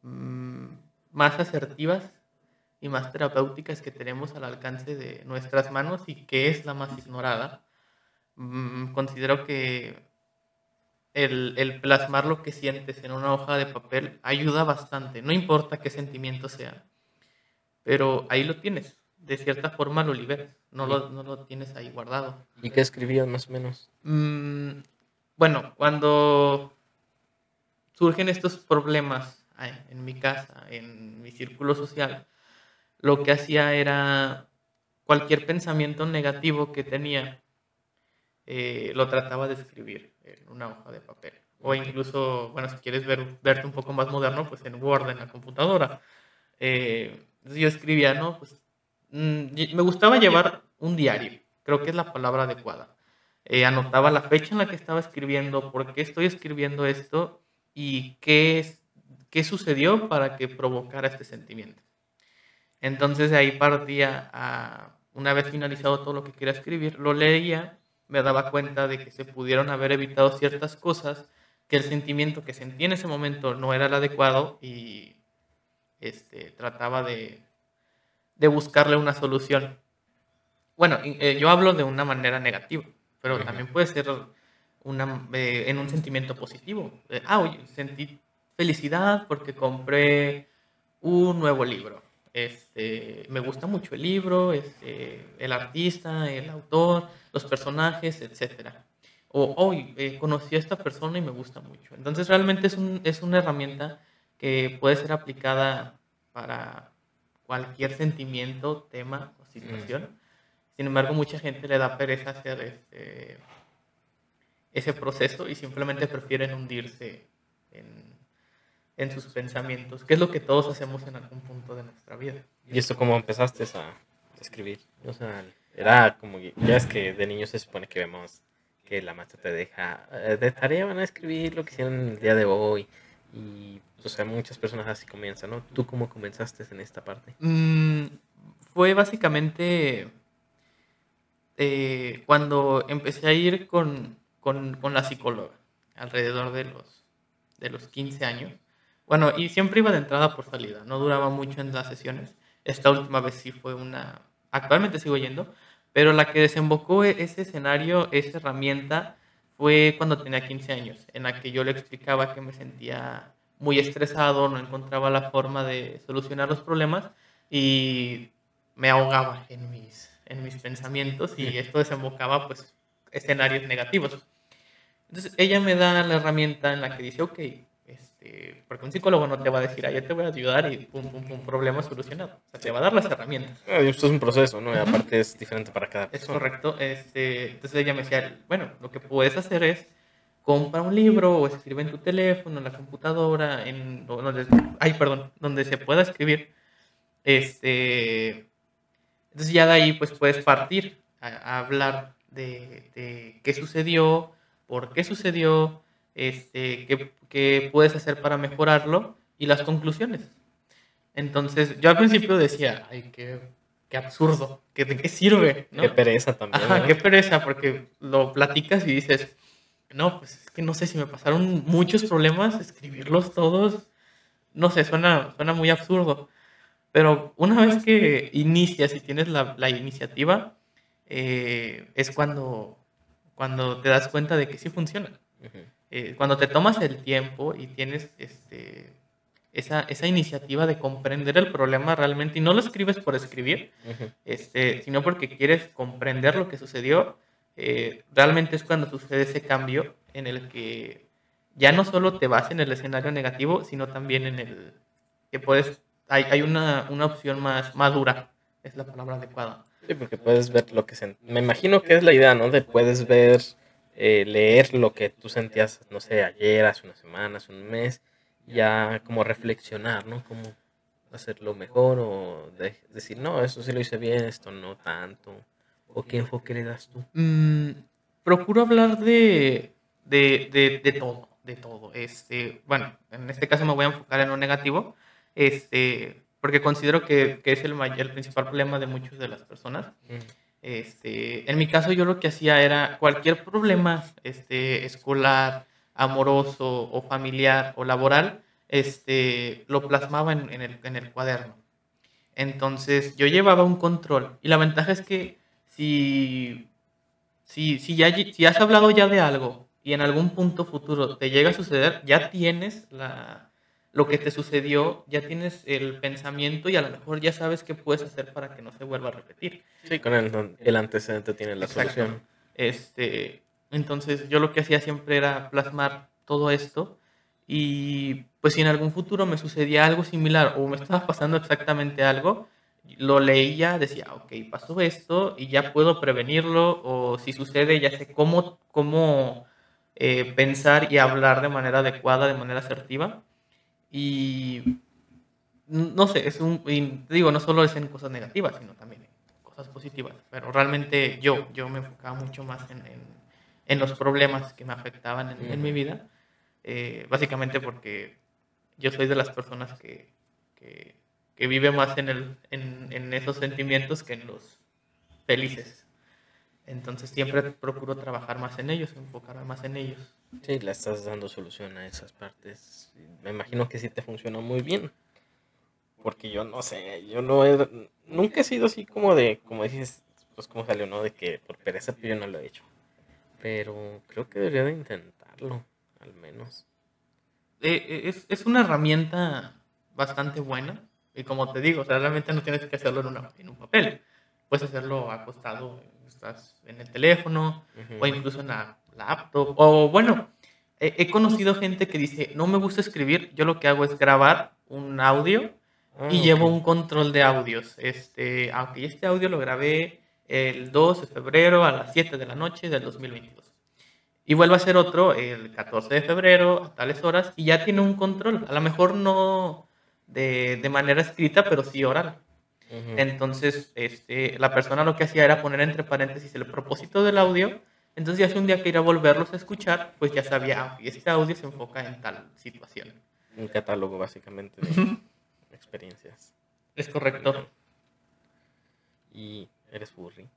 mm, más asertivas y más terapéuticas que tenemos al alcance de nuestras manos y que es la más ignorada. Mm, considero que el, el, plasmar lo que sientes en una hoja de papel ayuda bastante, no importa qué sentimiento sea, pero ahí lo tienes, de cierta forma lo liberas, no lo, no lo tienes ahí guardado. ¿Y qué escribías más o menos? Mm, bueno, cuando surgen estos problemas en mi casa, en mi círculo social, lo que hacía era cualquier pensamiento negativo que tenía, eh, lo trataba de escribir en una hoja de papel. O incluso, bueno, si quieres ver, verte un poco más moderno, pues en Word, en la computadora. Eh, yo escribía, ¿no? Pues me gustaba llevar un diario, creo que es la palabra adecuada. Eh, anotaba la fecha en la que estaba escribiendo, por qué estoy escribiendo esto y qué, qué sucedió para que provocara este sentimiento. Entonces de ahí partía una vez finalizado todo lo que quería escribir, lo leía, me daba cuenta de que se pudieron haber evitado ciertas cosas, que el sentimiento que sentí en ese momento no era el adecuado y este, trataba de, de buscarle una solución. Bueno, eh, yo hablo de una manera negativa, pero también puede ser una, eh, en un sentimiento positivo. Eh, ah, oye, sentí felicidad porque compré un nuevo libro este, me gusta mucho el libro, este, el artista, el autor, los personajes, etc. O hoy eh, conocí a esta persona y me gusta mucho. Entonces realmente es, un, es una herramienta que puede ser aplicada para cualquier sentimiento, tema o situación. Sin embargo, mucha gente le da pereza hacer este, ese proceso y simplemente prefieren hundirse en en sus pensamientos, que es lo que todos hacemos en algún punto de nuestra vida. ¿Y esto cómo empezaste a escribir? O sea, era como, ya es que de niños se supone que vemos que la maestra te deja, eh, de tarea van a escribir lo que hicieron el día de hoy, y o sea, muchas personas así comienzan, ¿no? ¿Tú cómo comenzaste en esta parte? Mm, fue básicamente eh, cuando empecé a ir con, con, con, la psicóloga, alrededor de los, de los 15 años. Bueno, y siempre iba de entrada por salida, no duraba mucho en las sesiones. Esta última vez sí fue una... Actualmente sigo yendo, pero la que desembocó e-, ese escenario, esa herramienta, fue cuando tenía 15 años, en la que yo le explicaba que me sentía muy estresado, no encontraba la forma de solucionar los problemas y me ahogaba en mis, en mis pensamientos y esto desembocaba pues escenarios negativos. Entonces ella me da la herramienta en la que dice, ok, este, porque un psicólogo no te va a decir, ah, yo te voy a ayudar y pum, pum, pum, problema solucionado. O sea, te va a dar las herramientas. Ah, esto es un proceso, ¿no? Y aparte es diferente para cada persona. Es correcto. Este, entonces ella me decía, bueno, lo que puedes hacer es compra un libro o escribe en tu teléfono, en la computadora, en donde, ay, perdón, donde se pueda escribir. Este, entonces ya de ahí pues puedes partir a, hablar de, de qué sucedió, por qué sucedió, este, qué, qué puedes hacer para mejorarlo y las conclusiones. Entonces, yo al principio decía, ay, qué, qué absurdo, ¿qué, ¿de qué sirve? Qué pereza también. Ajá, qué pereza, porque lo platicas y dices, no, pues es que no sé si me pasaron muchos problemas, escribirlos todos, no sé, suena, suena muy absurdo. Pero una vez que inicias y tienes la, la iniciativa, eh, es cuando, cuando te das cuenta de que sí funciona. Eh, cuando te tomas el tiempo y tienes este, esa, esa, iniciativa de comprender el problema realmente, y no lo escribes por escribir, este, sino porque quieres comprender lo que sucedió, eh, realmente es cuando sucede ese cambio en el que ya no solo te vas en el escenario negativo, sino también en el que puedes, hay, hay una, una opción más madura, es la palabra adecuada. Sí, porque puedes ver lo que se... Me imagino que es la idea, ¿no? De puedes ver eh, leer lo que tú sentías, no sé, ayer, hace unas semanas, un mes, ya como reflexionar, ¿no? Cómo hacerlo mejor o decir, no, esto sí lo hice bien, esto no tanto. ¿O qué enfoque le das tú? Mm, procuro hablar de, de, de, de, todo, de todo. Este, bueno, en este caso me voy a enfocar en lo negativo, este, porque considero que, que es el, mayor, el principal problema de muchas de las personas. Este, en mi caso yo lo que hacía era cualquier problema este, escolar, amoroso o familiar o laboral, este, lo plasmaba en, el, en el, cuaderno. Entonces yo llevaba un control. Y la ventaja es que si, si, si, ya, si has hablado ya de algo y en algún punto futuro te llega a suceder, ya tienes la, lo que te sucedió, ya tienes el pensamiento y a lo mejor ya sabes qué puedes hacer para que no se vuelva a repetir. Sí, con el, el antecedente tienes la solución. Este, entonces yo lo que hacía siempre era plasmar todo esto y pues si en algún futuro me sucedía algo similar o me estaba pasando exactamente algo, lo leía, decía, ok, pasó esto y ya puedo prevenirlo o si sucede ya sé cómo, cómo eh, pensar y hablar de manera adecuada, de manera asertiva. Y no sé, es un, digo, no solo es en cosas negativas, sino también en cosas positivas, pero realmente yo, yo me enfocaba mucho más en, en, los problemas que me afectaban en, mi vida, eh, básicamente porque yo soy de las personas que, que, que vive más en, el, en, en esos sentimientos que en los felices. Entonces siempre procuro trabajar más en ellos, enfocarme más en ellos. Sí, le estás dando solución a esas partes. Me imagino que sí te funciona muy bien. Porque yo no sé, yo no he, nunca he sido así como de, como dices, pues como salió, ¿no? De que por pereza yo no lo he hecho. Pero creo que debería de intentarlo, al menos. Eh, eh, es, es, una herramienta bastante buena. Y como te digo, o sea, realmente no tienes que hacerlo en, una, en un papel. Puedes hacerlo acostado, estás en el teléfono o incluso en la laptop. O bueno, he, conocido gente que dice, no me gusta escribir, yo lo que hago es grabar un audio y ah, llevo un control de audios. Este, aunque este audio lo grabé el 2 de febrero a las 7 de la noche del 2022. Y vuelvo a hacer otro el 14 de febrero a tales horas y ya tiene un control. A lo mejor no de, de manera escrita, pero sí oral. Entonces, este, la persona lo que hacía era poner entre paréntesis el propósito del audio entonces ya si un día que ir a volverlos a escuchar, pues ya sabía, ah, este audio se enfoca en tal situación. Un catálogo básicamente de experiencias. Es correcto. Y eres furry.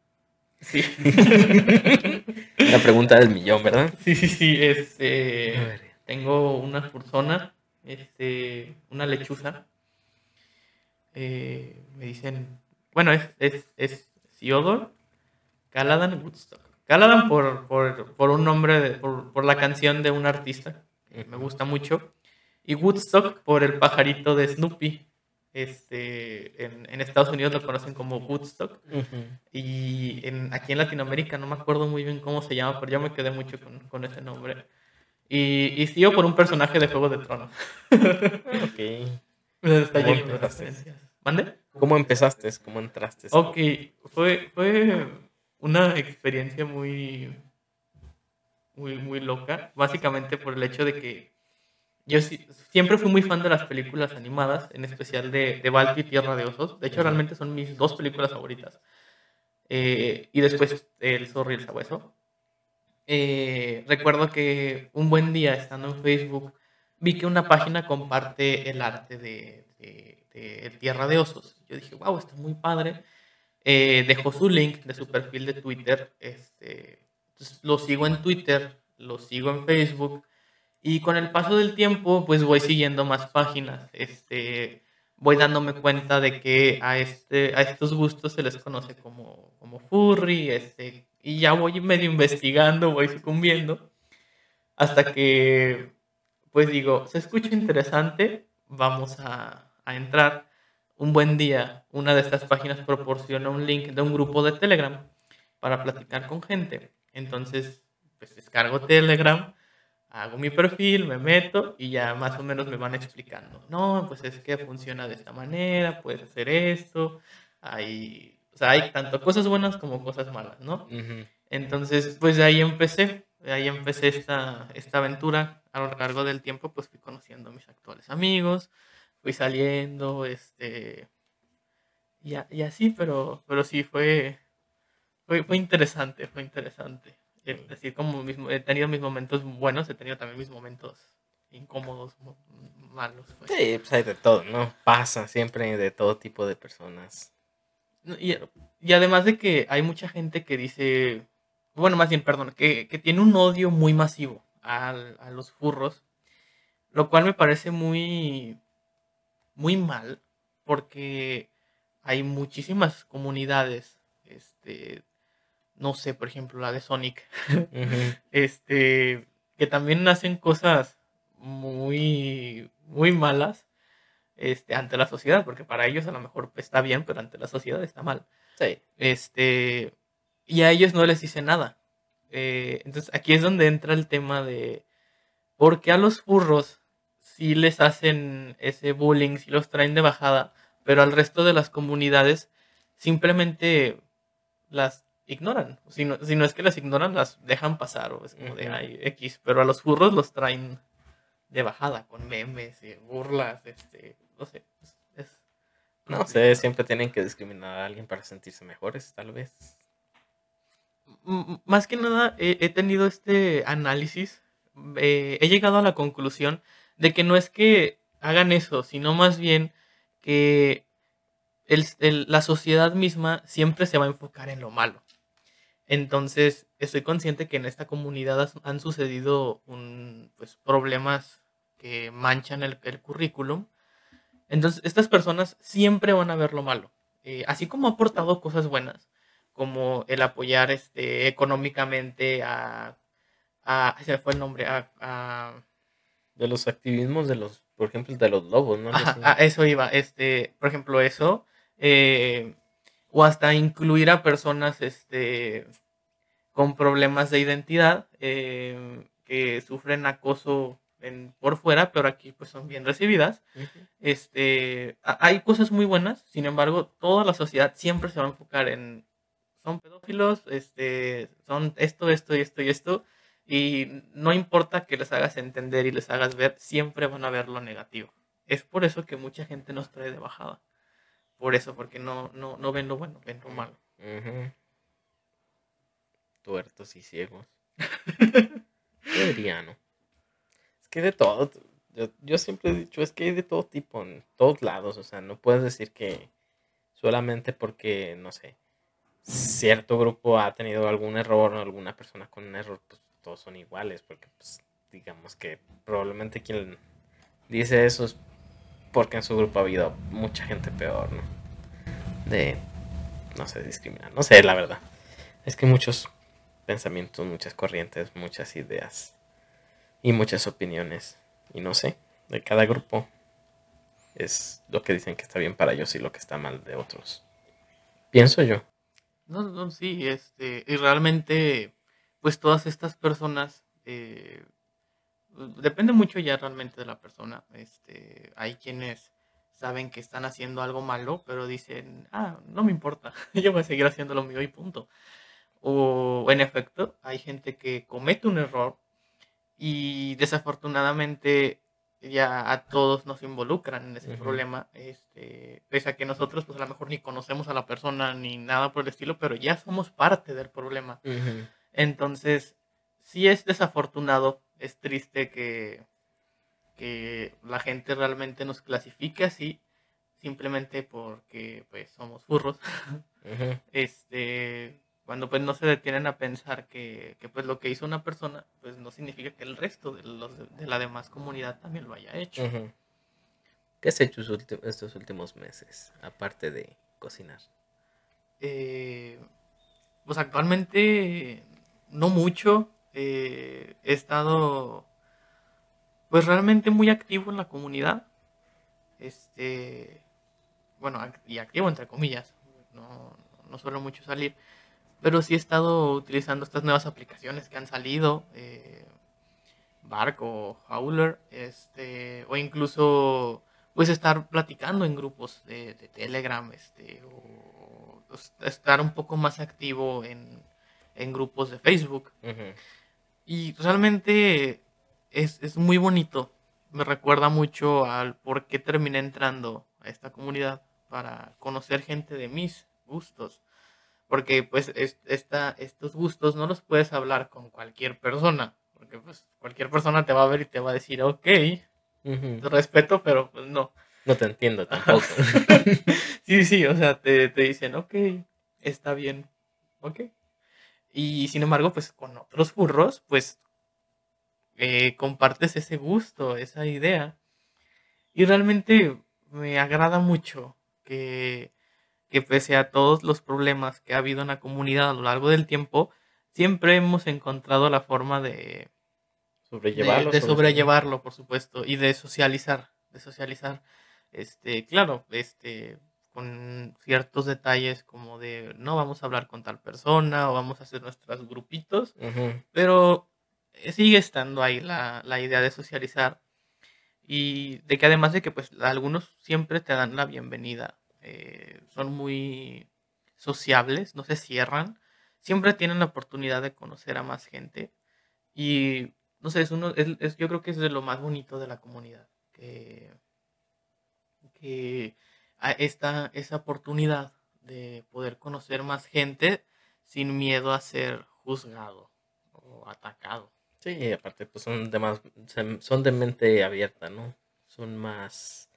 Sí. La pregunta del millón, ¿verdad? Sí, sí, sí. Este, tengo una persona, este, una lechuza. Eh, me dicen, bueno, es, es, es Theodore Caladan Woodstock. Caladan por, por, por un nombre, por, por, la canción de un artista que me gusta mucho. Y Woodstock por el pajarito de Snoopy. Este, en, en Estados Unidos lo conocen como Woodstock. Y en, aquí en Latinoamérica no me acuerdo muy bien cómo se llama, pero yo me quedé mucho con, con ese nombre. Y, y sigo por un personaje de Juego de Tronos. ok. Está lleno de ¿Mande? ¿Cómo empezaste? ¿Cómo entraste? Ok, fue, fue una experiencia muy, muy, muy loca, básicamente por el hecho de que yo siempre fui muy fan de las películas animadas, en especial de, de Balto y Tierra de Osos. De hecho, realmente son mis dos películas favoritas. Eh, y después El Zorro y el Sabueso. Eh, recuerdo que un buen día, estando en Facebook, vi que una página comparte el arte de, de, de Tierra de Osos. Yo dije, wow, esto es muy padre. Eh, dejó su link de su perfil de Twitter. Este, lo sigo en Twitter, lo sigo en Facebook. Y con el paso del tiempo, pues voy siguiendo más páginas. Este, voy dándome cuenta de que a, este, a estos gustos se les conoce como, como furry. Este, y ya voy medio investigando, voy sucumbiendo. Hasta que, pues digo, se escucha interesante, vamos a, a entrar un buen día, una de estas páginas proporciona un link de un grupo de Telegram para platicar con gente. Entonces, pues descargo Telegram, hago mi perfil, me meto y ya más o menos me van explicando. No, pues es que funciona de esta manera, puedes hacer esto. Hay, o sea, hay tanto cosas buenas como cosas malas, ¿no? Entonces, pues de ahí empecé, de ahí empecé esta, esta aventura. A lo largo del tiempo, pues fui conociendo a mis actuales amigos, fui saliendo, este, y, y así, pero, pero sí fue, fue, fue interesante, fue interesante. Es decir, como mismo, he tenido mis momentos buenos, he tenido también mis momentos incómodos, malos. Pues. Sí, pues hay de todo, ¿no? Pasa siempre de todo tipo de personas. Y, y, además de que hay mucha gente que dice, bueno, más bien, perdón, que, que tiene un odio muy masivo a, a los furros, lo cual me parece muy, muy mal, porque hay muchísimas comunidades, este, no sé, por ejemplo, la de Sonic, este, que también hacen cosas muy, muy malas, este, ante la sociedad, porque para ellos a lo mejor está bien, pero ante la sociedad está mal. Sí. Este, y a ellos no les dice nada. Eh, entonces aquí es donde entra el tema de por qué a los furros sí les hacen ese bullying, sí los traen de bajada, pero al resto de las comunidades simplemente las ignoran. Si no, si no es que las ignoran, las dejan pasar, o es como de ay, X, pero a los furros los traen de bajada, con memes y burlas, este, no sé, es, no sé, siempre tienen que discriminar a alguien para sentirse mejores, tal vez. Más que nada, he, tenido este análisis, eh, he llegado a la conclusión de que no es que hagan eso, sino más bien que la sociedad misma siempre se va a enfocar en lo malo. Entonces, estoy consciente que en esta comunidad han sucedido un, pues, problemas que manchan el, currículum. Entonces, estas personas siempre van a ver lo malo. Eh, así como ha aportado cosas buenas, como el apoyar este, económicamente a, a se fue el nombre, a, de los activismos de los, por ejemplo, de los lobos, ¿no? a eso iba, este, por ejemplo, eso, eh, o hasta incluir a personas, este, con problemas de identidad, eh, que sufren acoso en, por fuera, pero aquí pues son bien recibidas. Este, hay cosas muy buenas, sin embargo, toda la sociedad siempre se va a enfocar en son pedófilos, este, son esto, esto y esto y esto, y no importa que les hagas entender y les hagas ver, siempre van a ver lo negativo. Es por eso que mucha gente nos trae de bajada. Por eso, porque no, no, no ven lo bueno, ven lo malo. Tuertos y ciegos. Yo ¿no? Es que de todo. Yo, yo siempre he dicho, es que hay de todo tipo, en todos lados. O sea, no puedes decir que solamente porque, no sé, cierto grupo ha tenido algún error o alguna persona con un error, pues todos son iguales, porque pues digamos que probablemente quien dice eso es porque en su grupo ha habido mucha gente peor, ¿no? De, no sé, discriminar, no sé, la verdad. Es que muchos pensamientos, muchas corrientes, muchas ideas y muchas opiniones, y no sé, de cada grupo es lo que dicen que está bien para ellos y lo que está mal de otros. Pienso yo. No, no, sí, este, y realmente, pues todas estas personas, eh, depende mucho ya realmente de la persona. Este, hay quienes saben que están haciendo algo malo, pero dicen, ah, no me importa, yo voy a seguir haciendo lo mío y punto. O en efecto, hay gente que comete un error y desafortunadamente ya a todos nos involucran en ese problema, este, pese a que nosotros pues a lo mejor ni conocemos a la persona ni nada por el estilo, pero ya somos parte del problema. Entonces, sí es desafortunado, es triste que, que la gente realmente nos clasifique así, simplemente porque pues somos furros. Este, cuando pues no se detienen a pensar que, pues lo que hizo una persona pues no significa que el resto de, los, de la demás comunidad también lo haya hecho. ¿Qué has hecho estos últimos meses, aparte de cocinar? Eh, pues actualmente no mucho. Eh, he estado pues realmente muy activo en la comunidad. Este, bueno, y activo entre comillas. No, no suelo mucho salir pero sí he estado utilizando estas nuevas aplicaciones que han salido, eh, Bark o Howler, este, o incluso pues estar platicando en grupos de, Telegram, este, o, estar un poco más activo en, grupos de Facebook. Y realmente es, es muy bonito. Me recuerda mucho al por qué terminé entrando a esta comunidad para conocer gente de mis gustos porque pues esta, estos gustos no los puedes hablar con cualquier persona, porque pues cualquier persona te va a ver y te va a decir, ok, respeto, pero pues no. No te entiendo tampoco. sí, sí, o sea, te, dicen, ok, está bien, ok. Y sin embargo, pues con otros furros, pues eh, compartes ese gusto, esa idea. Y realmente me agrada mucho que que pese a todos los problemas que ha habido en la comunidad a lo largo del tiempo, siempre hemos encontrado la forma de sobrellevarlo, de, de sobrellevarlo, por supuesto, y de socializar, de socializar. Este, claro, este, con ciertos detalles como de no vamos a hablar con tal persona o vamos a hacer nuestros grupitos, pero sigue estando ahí la, la, idea de socializar y de que además de que pues algunos siempre te dan la bienvenida, eh, son muy sociables, no se cierran, siempre tienen la oportunidad de conocer a más gente y no sé, es uno, es, yo creo que es de lo más bonito de la comunidad, que, que esta, esa oportunidad de poder conocer más gente sin miedo a ser juzgado o atacado. Sí, aparte pues son de más, son de mente abierta, ¿no? Son más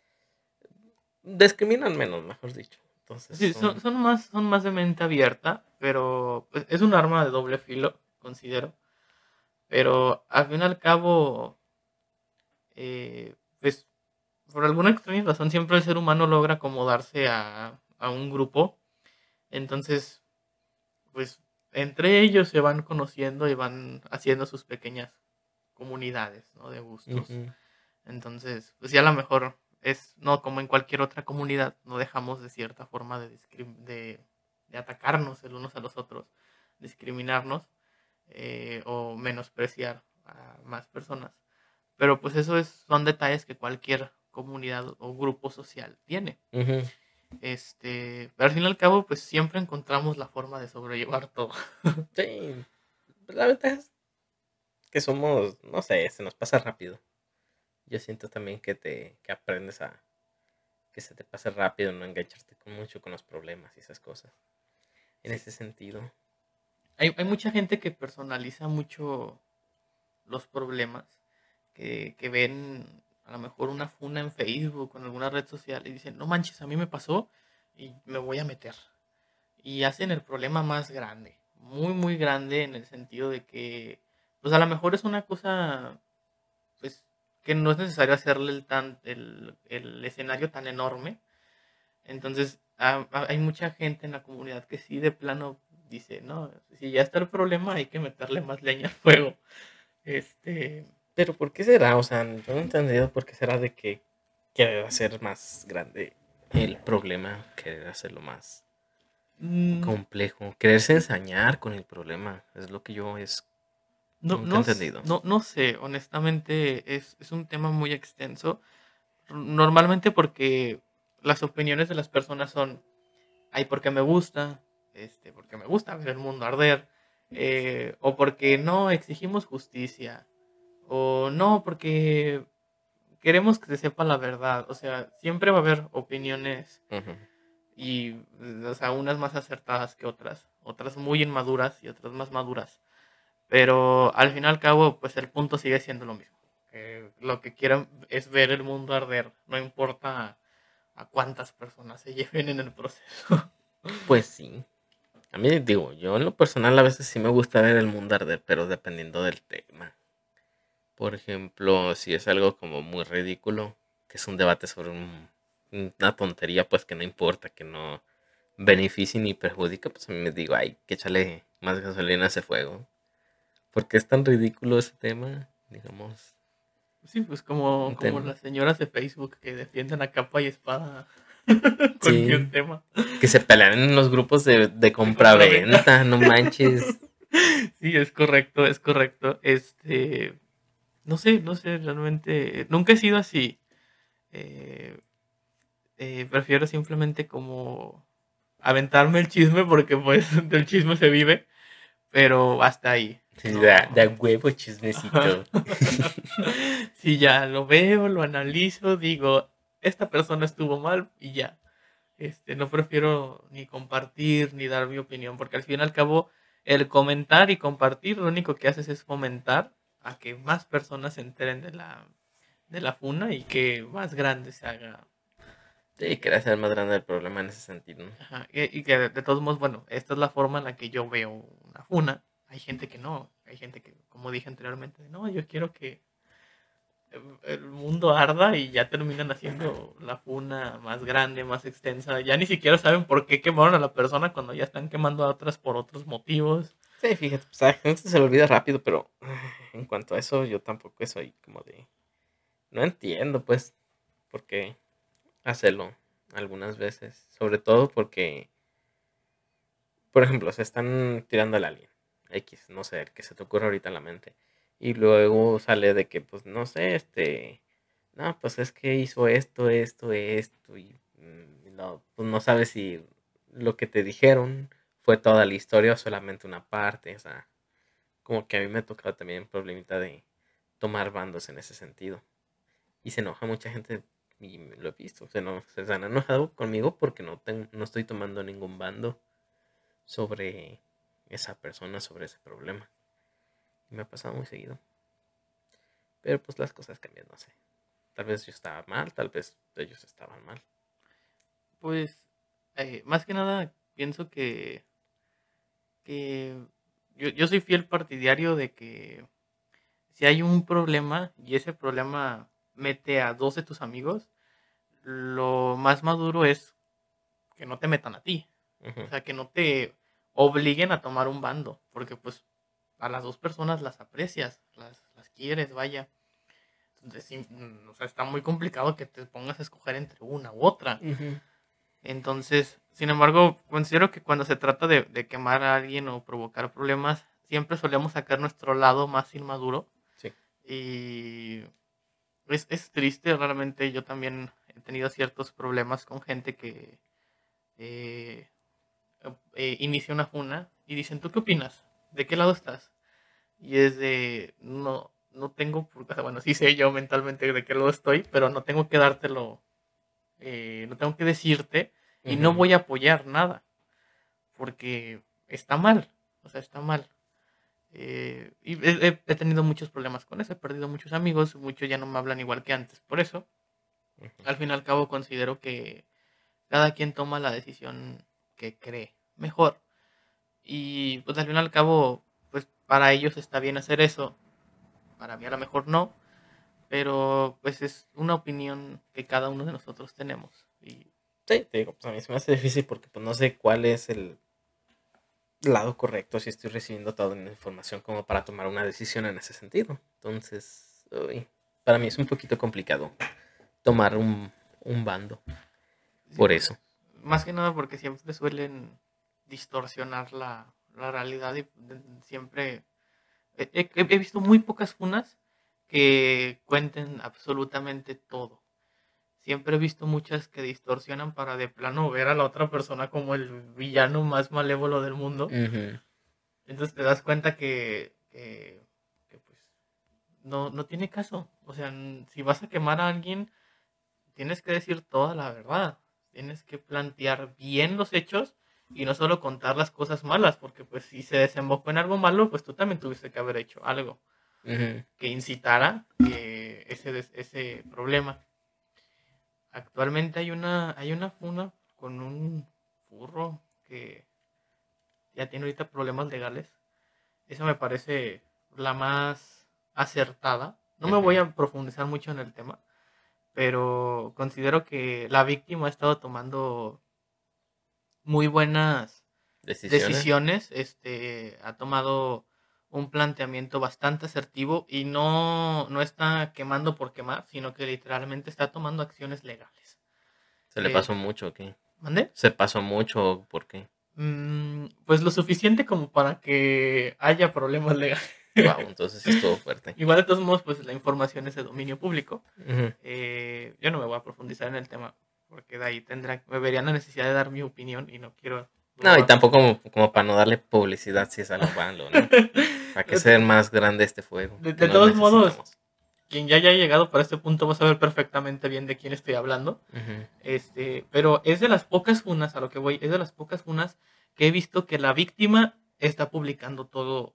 discriminan menos, mejor dicho. Entonces, sí, son... Son, más, son más de mente abierta, pero pues, es un arma de doble filo, considero. Pero al fin y al cabo, eh, pues por alguna extraña razón siempre el ser humano logra acomodarse a, a un grupo. Entonces, pues entre ellos se van conociendo y van haciendo sus pequeñas comunidades, ¿no? De gustos. Entonces, pues ya a lo mejor es, no como en cualquier otra comunidad, no dejamos de cierta forma de, de, de atacarnos el unos a los otros, discriminarnos eh, o menospreciar a más personas. Pero pues eso es, son detalles que cualquier comunidad o grupo social tiene. Este, pero al fin y al cabo, pues siempre encontramos la forma de sobrellevar todo. sí, la ventaja es que somos, no sé, se nos pasa rápido. Yo siento también que te que aprendes a que se te pase rápido, no engancharte con mucho con los problemas y esas cosas. En ese sentido. Hay, hay mucha gente que personaliza mucho los problemas, que, que ven a lo mejor una funa en Facebook o en alguna red social y dicen, no manches, a mí me pasó y me voy a meter. Y hacen el problema más grande, muy, muy grande en el sentido de que, pues a lo mejor es una cosa, pues que no es necesario hacerle el, tan, el, el escenario tan enorme. Entonces, hay mucha gente en la comunidad que sí de plano dice, no, si ya está el problema hay que meterle más leña al fuego. Este, pero ¿por qué será? O sea, yo no he entendido por qué será de que quiere hacer más grande el problema, querer hacerlo más mm. complejo, quererse ensañar con el problema, es lo que yo es no, no, entendido. No, no sé, honestamente es, es un tema muy extenso. Normalmente porque las opiniones de las personas son, ay, porque me gusta, este, porque me gusta ver el mundo arder, eh, o porque no exigimos justicia, o no, porque queremos que se sepa la verdad. O sea, siempre va a haber opiniones y, o sea, unas más acertadas que otras, otras muy inmaduras y otras más maduras. Pero al fin y al cabo, pues el punto sigue siendo lo mismo. lo que quieren es ver el mundo arder, no importa a cuántas personas se lleven en el proceso. Pues sí. A mí digo, yo en lo personal a veces sí me gusta ver el mundo arder, pero dependiendo del tema. Por ejemplo, si es algo como muy ridículo, que es un debate sobre una tontería, pues que no importa, que no beneficie ni perjudica, pues a mí me digo, ay, que échale más gasolina a ese fuego. Porque es tan ridículo ese tema, digamos. Sí, pues como, como las señoras de Facebook que defienden a capa y espada cualquier tema. Que se pelean en los grupos de, de compra-venta, no manches. Sí, es correcto, es correcto. Este, no sé, no sé, realmente. Nunca he sido así. Eh, eh, prefiero simplemente como aventarme el chisme porque pues del chisme se vive, pero hasta ahí. Sí, da, huevo chismecito. si ya lo veo, lo analizo, digo, esta persona estuvo mal y ya. Este, no prefiero ni compartir ni dar mi opinión, porque al fin y al cabo el comentar y compartir lo único que haces es fomentar a que más personas se enteren de la, de la funa y que más grande se haga. Sí, que hacer más grande el problema en ese sentido. y, que de, todos modos, bueno, esta es la forma en la que yo veo una funa. Hay gente que no, hay gente que, como dije anteriormente, no, yo quiero que el mundo arda y ya terminan haciendo la funa más grande, más extensa. Ya ni siquiera saben por qué quemaron a la persona cuando ya están quemando a otras por otros motivos. Sí, fíjate, pues a la gente se le olvida rápido, pero en cuanto a eso, yo tampoco soy como de. No entiendo, pues, por qué hacerlo algunas veces. Sobre todo porque, por ejemplo, se están tirando al alien. X, no sé, el que se te ocurre ahorita en la mente. Y luego sale de que, pues, no sé, este, no, pues es que hizo esto, esto, esto, y mm, no, pues no sabes si lo que te dijeron fue toda la historia o solamente una parte, o sea, como que a mí me ha tocado también problemita de tomar bandos en ese sentido. Y se enoja mucha gente, y lo he visto, se, no, se han enojado conmigo porque no, no estoy tomando ningún bando sobre esa persona, sobre ese problema. Y me ha pasado muy seguido. Pero pues las cosas cambian, no sé. Tal vez yo estaba mal, tal vez ellos estaban mal. Pues, eh, más que nada, pienso que, que yo, yo soy fiel partidario de que si hay un problema y ese problema mete a dos de tus amigos, lo más maduro es que no te metan a ti. O sea, que no te obliguen a tomar un bando, porque pues a las dos personas las aprecias, las, las quieres, vaya. Entonces, mm, o sea, está muy complicado que te pongas a escoger entre una u otra. Entonces, sin embargo, considero que cuando se trata de, de, quemar a alguien o provocar problemas, siempre solemos sacar nuestro lado más inmaduro. Sí. Y es, es triste, realmente yo también he tenido ciertos problemas con gente que eh, eh, inicia una funa y dicen, ¿tú qué opinas? ¿De qué lado estás? Y es de, no, no tengo, bueno, sí sé yo mentalmente de qué lado estoy, pero no tengo que dártelo, eh, no tengo que decirte y no voy a apoyar nada, porque está mal, o sea, está mal. Eh, y he, he, tenido muchos problemas con eso, he perdido muchos amigos, muchos ya no me hablan igual que antes, por eso, al fin y al cabo considero que cada quien toma la decisión que cree mejor. Y pues al fin y al cabo, pues para ellos está bien hacer eso. Para mí a lo mejor no. Pero pues es una opinión que cada uno de nosotros tenemos. Y... Sí, te digo, pues a mí se me hace difícil porque pues no sé cuál es el lado correcto si estoy recibiendo toda la información como para tomar una decisión en ese sentido. Entonces, uy, para mí es un poquito complicado tomar un, un bando. Por eso. Más que nada porque siempre suelen distorsionar la, la realidad y siempre he, he, visto muy pocas funas que cuenten absolutamente todo. Siempre he visto muchas que distorsionan para de plano ver a la otra persona como el villano más malévolo del mundo. Entonces te das cuenta que, que, que pues, no, no tiene caso. O sea, si vas a quemar a alguien, tienes que decir toda la verdad. Tienes que plantear bien los hechos y no solo contar las cosas malas, porque pues si se desembocó en algo malo, pues tú también tuviste que haber hecho algo que incitara eh, ese, ese problema. Actualmente hay una, hay una funa con un furro que ya tiene ahorita problemas legales. Esa me parece la más acertada. No me voy a profundizar mucho en el tema, pero considero que la víctima ha estado tomando muy buenas decisiones. Este, ha tomado un planteamiento bastante asertivo y no, no está quemando por quemar, sino que literalmente está tomando acciones legales. ¿Se le eh, pasó mucho o qué? ¿Mande? ¿Se pasó mucho por qué? Mm, pues lo suficiente como para que haya problemas legales. Wow, entonces estuvo fuerte. Igual de todos modos, pues la información es de dominio público. Eh, yo no me voy a profundizar en el tema porque de ahí tendrán, me verían la necesidad de dar mi opinión y no quiero... No, y tampoco como, para no darle publicidad si es algo malo, ¿no? para que sea más grande este fuego. De, todos modos, quien ya haya llegado para este punto va a saber perfectamente bien de quién estoy hablando. este, pero es de las pocas funas, a lo que voy, es de las pocas funas que he visto que la víctima está publicando todo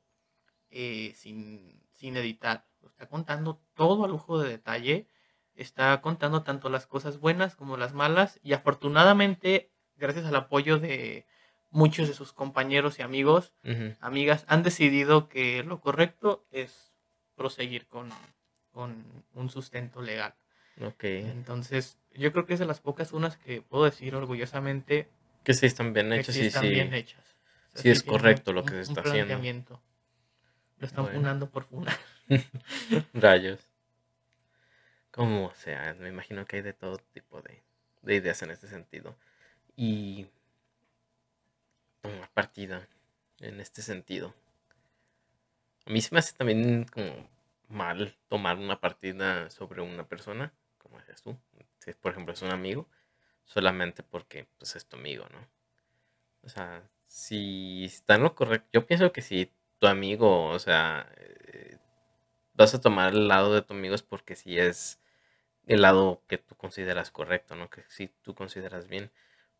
eh, sin, sin editar. Está contando todo a lujo de detalle está contando tanto las cosas buenas como las malas y afortunadamente, gracias al apoyo de muchos de sus compañeros y amigos, amigas, han decidido que lo correcto es proseguir con, con un sustento legal. Ok. Entonces, yo creo que es de las pocas unas que puedo decir orgullosamente Que sí están bien hechas sí están sí. bien hechas. O sea, sí es correcto un- lo que se está haciendo. Lo están Bueno. funando por funar. Rayos. Como sea, me imagino que hay de todo tipo de, de ideas en este sentido. Y tomar partida en este sentido. A mí se me hace también como mal tomar una partida sobre una persona, como decías tú. Si por ejemplo es un amigo, solamente porque pues es tu amigo, ¿no? O sea, si está en lo correcto, yo pienso que si tu amigo, o sea, eh, vas a tomar el lado de tu amigo es porque si es el lado que tú consideras correcto, ¿no? Que si tú consideras bien.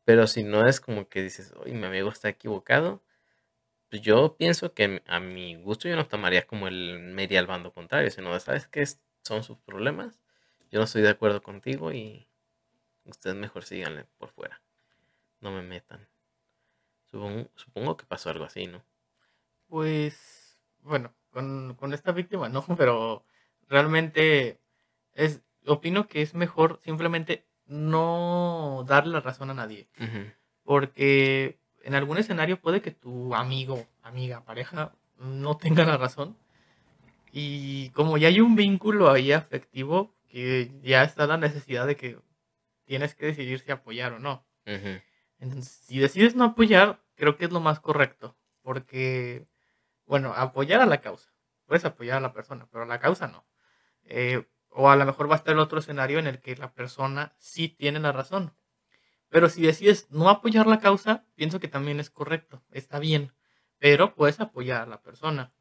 Pero si no es como que dices, oye, mi amigo está equivocado, pues yo pienso que a mi gusto yo no tomaría como el media al bando contrario, sino, ¿sabes qué? Son sus problemas, yo no estoy de acuerdo contigo y ustedes mejor síganle por fuera. No me metan. Supongo, supongo que pasó algo así, ¿no? Pues, bueno, con, con esta víctima no, pero realmente es, opino que es mejor simplemente no darle la razón a nadie. Porque en algún escenario puede que tu amigo, amiga, pareja no tenga la razón. Y como ya hay un vínculo ahí afectivo, que ya está la necesidad de que tienes que decidir si apoyar o no. ujú, Entonces, si decides no apoyar, creo que es lo más correcto. Porque, bueno, apoyar a la causa. Puedes apoyar a la persona, pero a la causa no. Eh, o a lo mejor va a estar el otro escenario en el que la persona sí tiene la razón. Pero si decides no apoyar la causa, pienso que también es correcto, está bien. Pero puedes apoyar a la persona.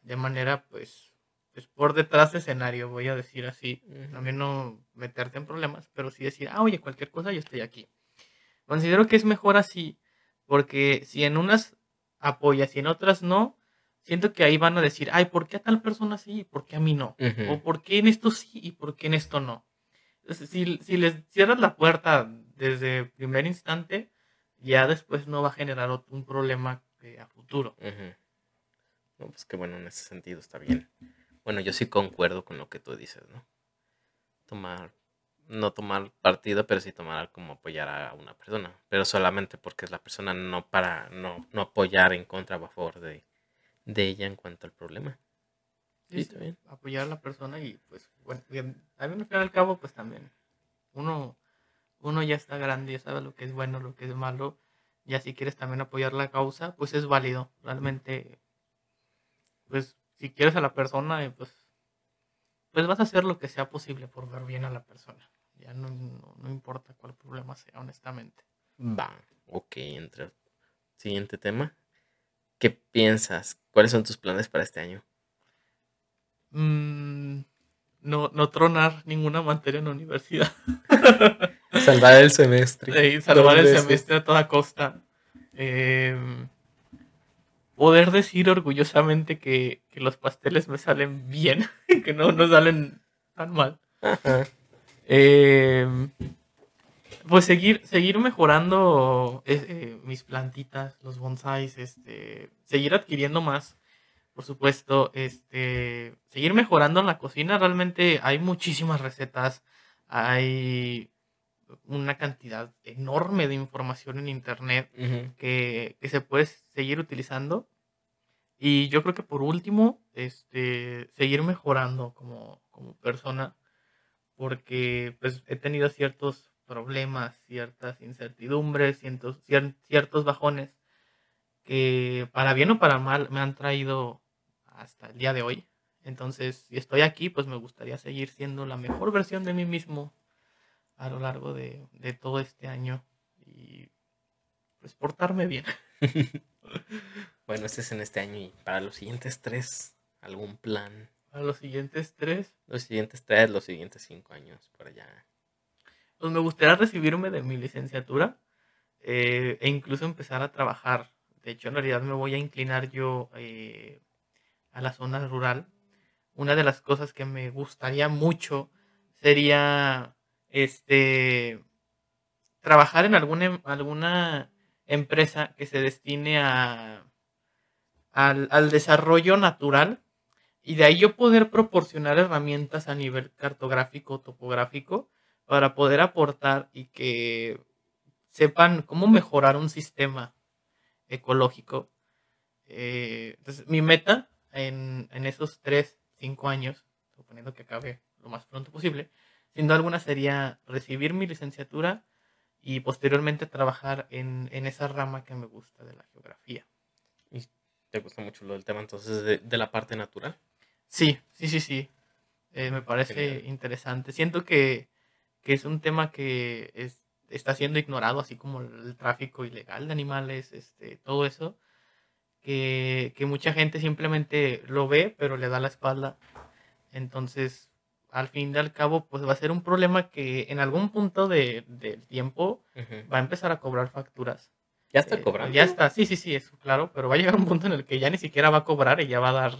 De manera, pues, pues por detrás de escenario, voy a decir así. También no meterte en problemas, pero sí decir, ah, oye, cualquier cosa, yo estoy aquí. Considero que es mejor así, porque si en unas apoyas y en otras no, siento que ahí van a decir, ay, ¿por qué a tal persona sí y por qué a mí no? O ¿por qué en esto sí y por qué en esto no? Entonces, si, si les cierras la puerta desde el primer instante, ya después no va a generar un problema eh, a futuro. No, pues que bueno, en ese sentido está bien. Bueno, yo sí concuerdo con lo que tú dices, ¿no? Tomar, no tomar partido, pero sí tomar como apoyar a una persona. Pero solamente porque es la persona, no para no, no apoyar en contra o a favor de, de ella en cuanto al problema. Sí, está bien. apoyar a la persona y pues bueno, al fin y al cabo pues también uno, uno ya está grande, ya sabe lo que es bueno, lo que es malo, ya si quieres también apoyar la causa, pues es válido, realmente pues si quieres a la persona, pues pues vas a hacer lo que sea posible por ver bien a la persona, ya no, no, no importa cuál problema sea, honestamente. Va, ok, entre siguiente tema. ¿Qué piensas? ¿Cuáles son tus planes para este año? Mm, no, no tronar ninguna materia en la universidad. Salvar el semestre. Sí, salvar el veces. semestre a toda costa. Em, poder decir orgullosamente que, que los pasteles me salen bien, que no, no salen tan mal. Ajá. Pues seguir, seguir mejorando eh, eh, mis plantitas, los bonsáis, este, seguir adquiriendo más, por supuesto, este, seguir mejorando en la cocina. Realmente hay muchísimas recetas, hay una cantidad enorme de información en internet que, que se puede seguir utilizando. Y yo creo que por último, este, seguir mejorando como, como persona, porque pues he tenido ciertos problemas, ciertas incertidumbres, ciertos, cier- ciertos bajones que para bien o para mal me han traído hasta el día de hoy. Entonces, si estoy aquí, pues me gustaría seguir siendo la mejor versión de mí mismo a lo largo de, de todo este año y pues portarme bien. Bueno, este es en este año y para los siguientes tres, algún plan. Para los siguientes tres, Los siguientes tres, los siguientes cinco años, por allá. Pues me gustaría recibirme de mi licenciatura eh, e incluso empezar a trabajar. De hecho, en realidad me voy a inclinar yo eh, a la zona rural. Una de las cosas que me gustaría mucho sería este trabajar en alguna, em- alguna empresa que se destine a, al, al desarrollo natural Y de ahí yo poder proporcionar herramientas a nivel cartográfico, topográfico, para poder aportar y que sepan cómo mejorar un sistema ecológico. Eh, entonces, mi meta en, en esos 3, 5 años, suponiendo que acabe lo más pronto posible, sin duda alguna sería recibir mi licenciatura y posteriormente trabajar en, en esa rama que me gusta de la geografía. ¿Y te gusta mucho lo del tema entonces de, de la parte natural? Sí, sí, sí, sí. Eh, me parece Genial. interesante. Siento que, que es un tema que es, está siendo ignorado, así como el tráfico ilegal de animales, este, todo eso, que, que mucha gente simplemente lo ve, pero le da la espalda. Entonces, al fin y al cabo, pues va a ser un problema que en algún punto de, del tiempo Ujú. va a empezar a cobrar facturas. Ya está Eh, cobrando. Ya está, sí, sí, sí, eso, claro, pero va a llegar un punto en el que ya ni siquiera va a cobrar y ya va a dar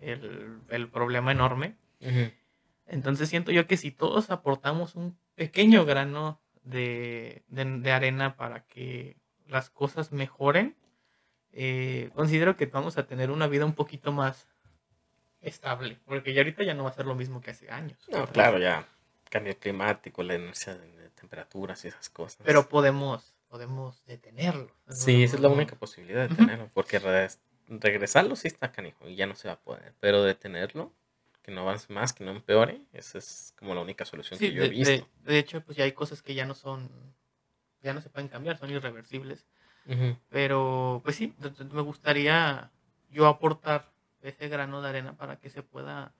el, el problema enorme. Ujú. Entonces siento yo que si todos aportamos un pequeño grano de, de- de arena para que las cosas mejoren, eh, considero que vamos a tener una vida un poquito más estable, porque ya ahorita ya no va a ser lo mismo que hace años. No, claro, ya. Cambio climático, la inercia de, temperaturas y esas cosas. Pero podemos, podemos detenerlo. Sí, esa es la única posibilidad de Ujú. tenerlo. Porque re- regresarlo sí está canijo y ya no se va a poder. Pero detenerlo, que no avance más, que no empeore, esa es como la única solución Sí, que yo he de, visto. de- de hecho, pues ya hay cosas que ya no son, ya no se pueden cambiar, son irreversibles. Ujú. Pero, pues sí, me gustaría yo aportar ese grano de arena para que se pueda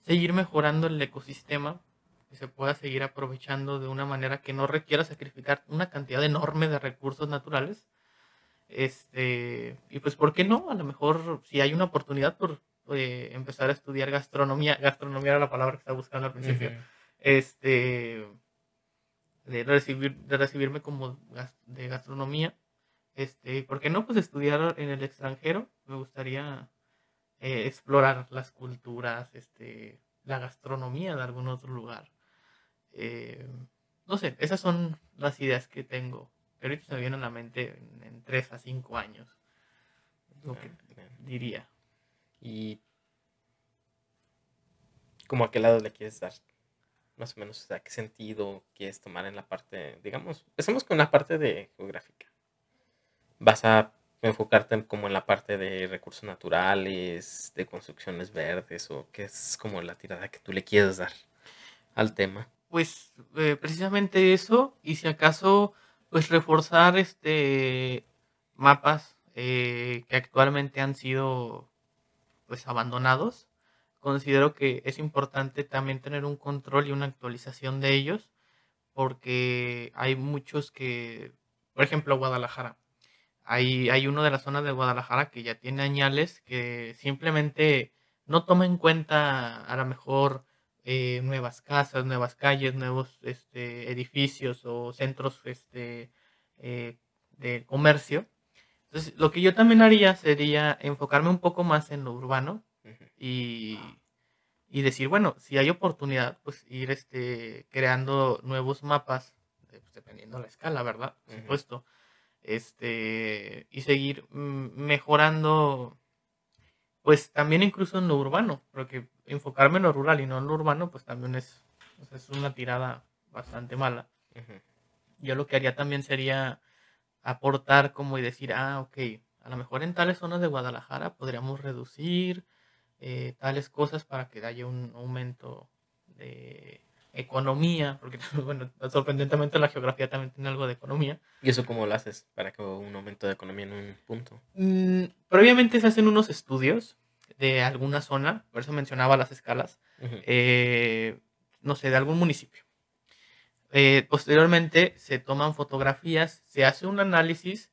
seguir mejorando el ecosistema, que se pueda seguir aprovechando de una manera que no requiera sacrificar una cantidad enorme de recursos naturales. Este, y pues, ¿por qué no? A lo mejor, si hay una oportunidad por eh, empezar a estudiar gastronomía, gastronomía era la palabra que estaba buscando al principio. Este de recibir de recibirme como gas- de gastronomía. Este por qué no pues estudiar en el extranjero. Me gustaría eh, explorar las culturas este la gastronomía de algún otro lugar. Eh, no sé esas son las ideas que tengo. Que ahorita se me vienen a la mente en, en 3 a 5 años. Lo que Ah, bien. diría Y. ¿Cómo a qué lado le quieres dar? Más o menos, o sea, ¿qué sentido quieres tomar en la parte, digamos, empecemos con la parte de geográfica? ¿Vas a enfocarte en- como en la parte de recursos naturales, de construcciones verdes, o qué es como la tirada que tú le quieres dar al tema? Pues eh, precisamente eso, y si acaso, pues reforzar este mapas eh, que actualmente han sido pues abandonados. Considero que es importante también tener un control y una actualización de ellos, porque hay muchos que, por ejemplo, Guadalajara. Hay, hay uno de la zona de Guadalajara que ya tiene añales que simplemente no toma en cuenta a lo mejor eh, nuevas casas, nuevas calles, nuevos este, edificios o centros este, eh, de comercio. Entonces, lo que yo también haría sería enfocarme un poco más en lo urbano y, y decir, bueno, si hay oportunidad, pues ir este, creando nuevos mapas, eh, pues, dependiendo la escala, ¿verdad? Por supuesto. Este, y seguir mm, mejorando, pues también incluso en lo urbano, porque enfocarme en lo rural y no en lo urbano, pues también es, es una tirada bastante mala. Yo lo que haría también sería aportar como y decir, ah, ok, a lo mejor en tales zonas de Guadalajara podríamos reducir eh, tales cosas para que haya un aumento de economía, porque bueno, sorprendentemente la geografía también tiene algo de economía. ¿Y eso cómo lo haces para que un aumento de economía en un punto? Mm, previamente se hacen unos estudios de alguna zona, por eso mencionaba las escalas, eh, no sé, de algún municipio. Eh, posteriormente se toman fotografías, se hace un análisis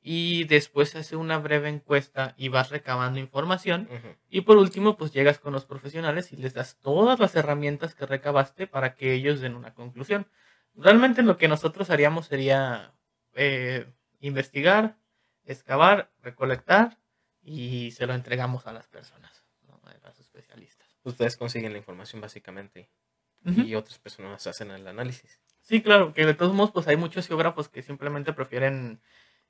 y después se hace una breve encuesta y vas recabando información. Y por último, pues llegas con los profesionales y les das todas las herramientas que recabaste para que ellos den una conclusión. Realmente lo que nosotros haríamos sería eh, investigar, excavar, recolectar y se lo entregamos a las personas, ¿no? a los especialistas. Ustedes consiguen la información básicamente Ujú. y otras personas hacen el análisis. Sí, claro, que de todos modos, pues hay muchos geógrafos que simplemente prefieren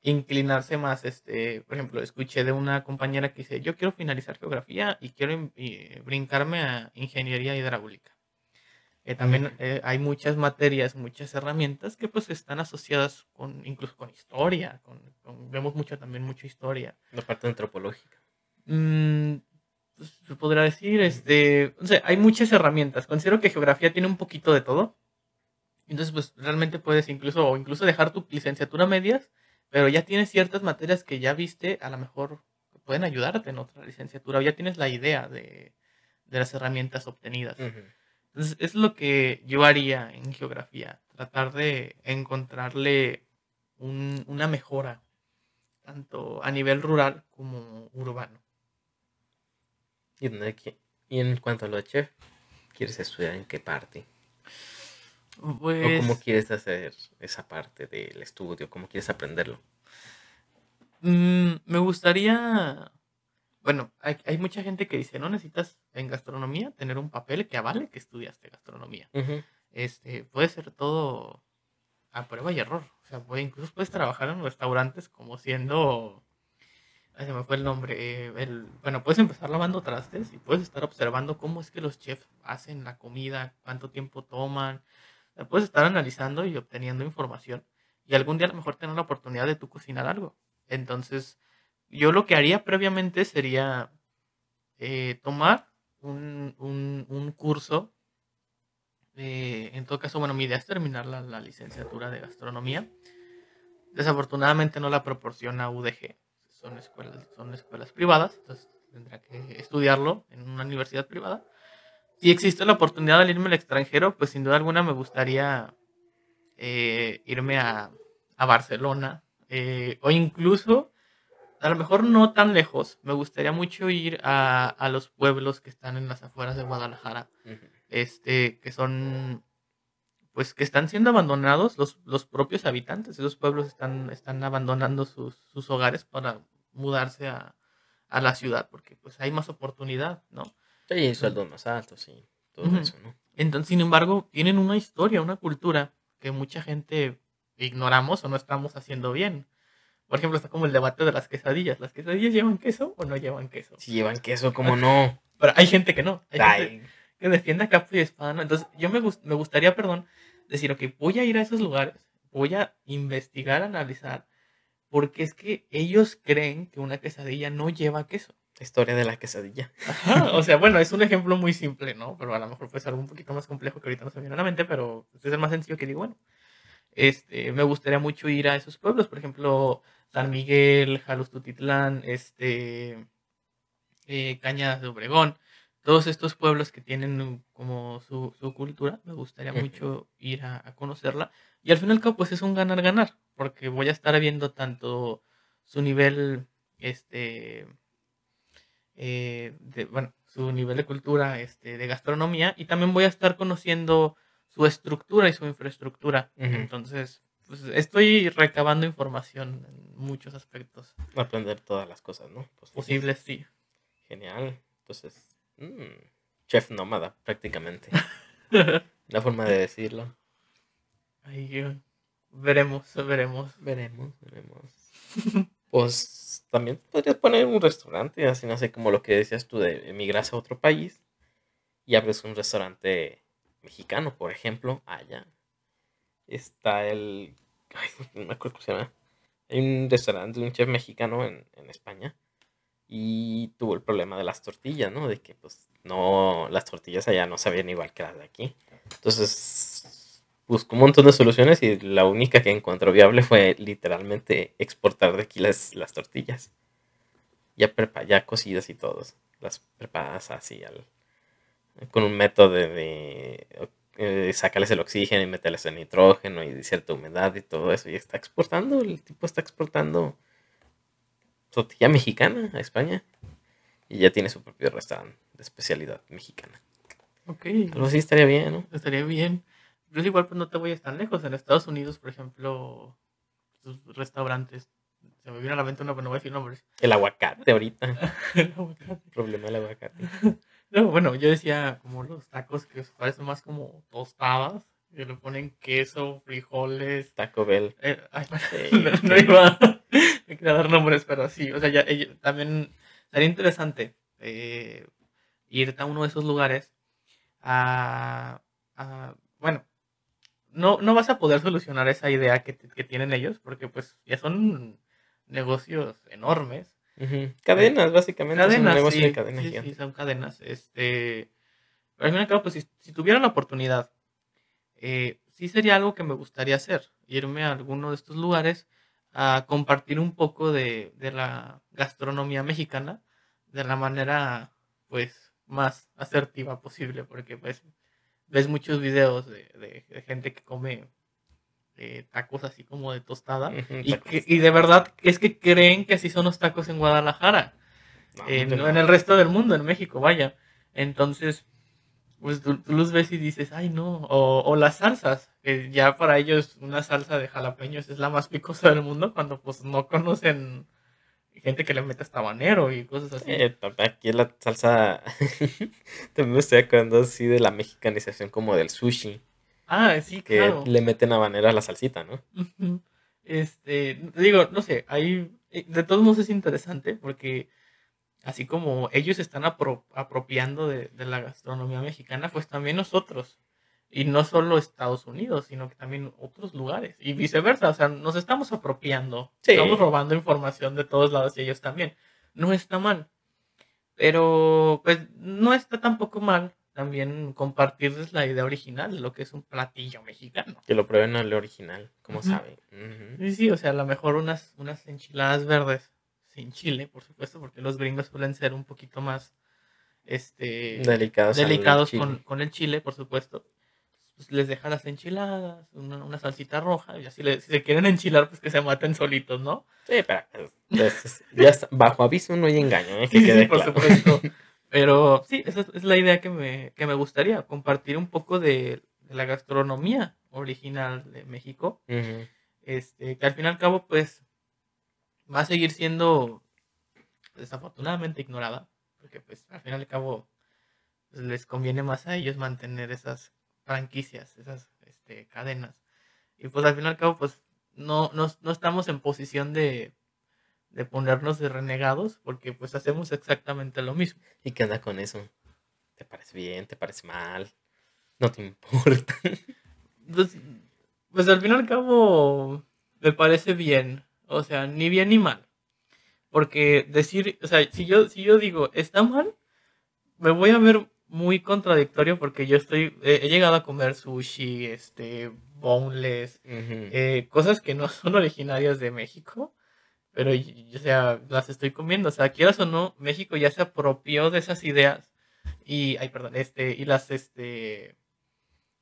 inclinarse más, este, por ejemplo, escuché de una compañera que dice, yo quiero finalizar geografía y quiero y brincarme a ingeniería hidráulica. Eh, también eh, hay muchas materias, muchas herramientas que pues están asociadas con, incluso con historia, con, con- vemos mucho también mucha historia. La parte antropológica. Mm, pues, se podría decir, este, no sé, hay muchas herramientas. Considero que geografía tiene un poquito de todo. Entonces, pues realmente puedes incluso, o incluso dejar tu licenciatura a medias, pero ya tienes ciertas materias que ya viste, a lo mejor pueden ayudarte en otra licenciatura, o ya tienes la idea de, de las herramientas obtenidas. Entonces, es lo que yo haría en geografía, tratar de encontrarle un- una mejora, tanto a nivel rural como urbano. ¿Y, dónde qui- y en cuanto a lo de chef, ¿quieres estudiar en qué parte? ¿O Pues, cómo quieres hacer esa parte del estudio? ¿Cómo quieres aprenderlo? mm, me gustaría, bueno, hay, hay mucha gente que dice, no necesitas en gastronomía tener un papel que avale que estudiaste gastronomía. Este, puede ser todo a prueba y error. O sea, puede, incluso puedes trabajar en restaurantes como siendo, ay, se me fue el nombre, eh, el, bueno, puedes empezar lavando trastes y puedes estar observando cómo es que los chefs hacen la comida, cuánto tiempo toman. Puedes estar analizando y obteniendo información y algún día a lo mejor tener la oportunidad de tú cocinar algo. Entonces, yo lo que haría previamente sería eh, tomar un, un, un curso eh, en todo caso, bueno, mi idea es terminar la, la licenciatura de gastronomía. Desafortunadamente no la proporciona UDG. Son escuelas, son escuelas privadas, entonces tendrá que estudiarlo en una universidad privada. Si existe la oportunidad de irme al extranjero, pues sin duda alguna me gustaría eh, irme a, a Barcelona eh, o incluso, a lo mejor no tan lejos, me gustaría mucho ir a, a los pueblos que están en las afueras de Guadalajara este, que son, pues que están siendo abandonados los, los propios habitantes. Esos pueblos están, están abandonando sus, sus hogares para mudarse a, a la ciudad, porque pues hay más oportunidad, ¿no? Sí, sueldos más altos y todo Ujú. eso, ¿no? Entonces, sin embargo, tienen una historia, una cultura que mucha gente ignoramos o no estamos haciendo bien. Por ejemplo, está como el debate de las quesadillas. ¿Las quesadillas llevan queso o no llevan queso? Si llevan queso, ¿cómo no? Pero hay gente que no. Hay gente- que defienda capa y espada. ¿no? Entonces, yo me, gust- me gustaría, perdón, decir, ok, voy a ir a esos lugares, voy a investigar, analizar, porque es que ellos creen que una quesadilla no lleva queso. historia de la quesadilla. Ajá, o sea, bueno, es un ejemplo muy simple, ¿no? Pero a lo mejor puede ser algo un poquito más complejo que ahorita no se me viene a la mente, pero este es el más sencillo que digo, bueno. Este, me gustaría mucho ir a esos pueblos, por ejemplo, San Miguel, Jalustutitlán, este, eh, Cañadas de Obregón, todos estos pueblos que tienen como su, su cultura, me gustaría mucho ir a, a conocerla. Y al fin y al cabo, pues es un ganar-ganar, porque voy a estar viendo tanto su nivel, este, eh, de, bueno, su nivel de cultura, este, de gastronomía, y también voy a estar conociendo su estructura y su infraestructura. Entonces, pues estoy recabando información en muchos aspectos Aprender todas las cosas, ¿no? Pues, posibles, sí. Genial. Entonces, mm, chef nómada, prácticamente. La forma de decirlo. Eh, veremos, veremos. Veremos, veremos. Pues también podrías poner un restaurante, así no sé, como lo que decías tú de emigras a otro país y abres un restaurante mexicano, por ejemplo, allá. Está el. Ay, no me acuerdo cómo se llama. Hay un restaurante de un chef mexicano en, en España y tuvo el problema de las tortillas, ¿no? De que, pues, no, las tortillas allá no sabían igual que las de aquí. Entonces, buscó un montón de soluciones y la única que encontró viable fue literalmente exportar de aquí las, las tortillas. Ya, prepa- ya cocidas y todos. Las preparadas así al, con un método de, de, eh, sacarles el oxígeno y meterles el nitrógeno y cierta humedad y todo eso. Y está exportando, el tipo está exportando tortilla mexicana a España. Y ya tiene su propio restaurante de especialidad mexicana. Ok, Algo así estaría bien, ¿no? estaría bien. Yo igual pues no te vayas tan lejos. En Estados Unidos, por ejemplo, sus restaurantes. Se me viene a la mente uno, pero no voy a decir nombres. El aguacate ahorita. El aguacate. El problema del aguacate. No, bueno, yo decía como los tacos que parecen más como tostadas. Que le ponen queso, frijoles. Taco Bell. eh, ay, Sí, no, iba. quería dar nombres, pero sí, o sea, ya, también sería interesante eh, irte a uno de esos lugares a, bueno, no, no vas a poder solucionar esa idea que, tienen ellos, porque pues ya son negocios enormes. Cadenas, básicamente. Cadenas, son sí, cadenas sí, son cadenas. Este, pero al fin y al cabo, pues si, si tuviera la oportunidad, eh, sí sería algo que me gustaría hacer, irme a alguno de estos lugares a compartir un poco de, de la gastronomía mexicana de la manera, pues, más asertiva posible, porque pues ves muchos videos de, gente que come eh, tacos así como de tostada y, y, de verdad es que creen que así son los tacos en Guadalajara, no, en el resto del mundo, en México, vaya. Entonces, pues tú, los ves y dices, ay no, o, o, las salsas, que ya para ellos una salsa de jalapeños es la más picosa del mundo cuando pues no conocen gente que le mete hasta habanero y cosas así. Eh, aquí la salsa, también me estoy acordando así de la mexicanización como del sushi. Ah, sí, que le meten habanero a la salsita, ¿no? Este, digo, no sé, ahí, eh, de todos modos es interesante porque así como ellos están apropiando de, la gastronomía mexicana, pues también nosotros. Y no solo Estados Unidos, sino que también otros lugares. Y viceversa, o sea, nos estamos apropiando. Estamos robando información de todos lados y ellos también. No está mal. Pero, pues, no está tampoco mal también compartirles la idea original de lo que es un platillo mexicano. Que lo prueben al original, como saben. Sí, sí, o sea, a lo mejor unas, unas enchiladas verdes sin chile, por supuesto, porque los gringos suelen ser un poquito más este, delicados, delicados con, con, el chile, por supuesto. Pues les deja las enchiladas, una, una salsita roja, y así si se quieren enchilar, pues que se maten solitos, ¿no? Sí, pero pues, ya bajo aviso no hay engaño, ¿eh? que quede por supuesto. Pero sí, esa es la idea que me, que me gustaría, compartir un poco de, de la gastronomía original de México. este, que al fin y al cabo, pues, va a seguir siendo desafortunadamente ignorada, porque pues al fin y al cabo pues, les conviene más a ellos mantener esas franquicias, esas este, cadenas. Y pues al fin y al cabo pues no, no, no estamos en posición de, de ponernos de renegados, porque pues hacemos exactamente lo mismo. ¿Y qué anda con eso? ¿Te parece bien? ¿Te parece mal? ¿No te importa? Pues, pues al fin y al cabo me parece bien. O sea, ni bien ni mal. Porque decir, o sea, si yo, si yo digo, está mal, me voy a ver muy contradictorio porque yo estoy, he, llegado a comer sushi, este, boneless, eh, cosas que no son originarias de México, pero, o sea, las estoy comiendo. O sea, quieras o no, México ya se apropió de esas ideas y, ay, perdón, este, y las, este,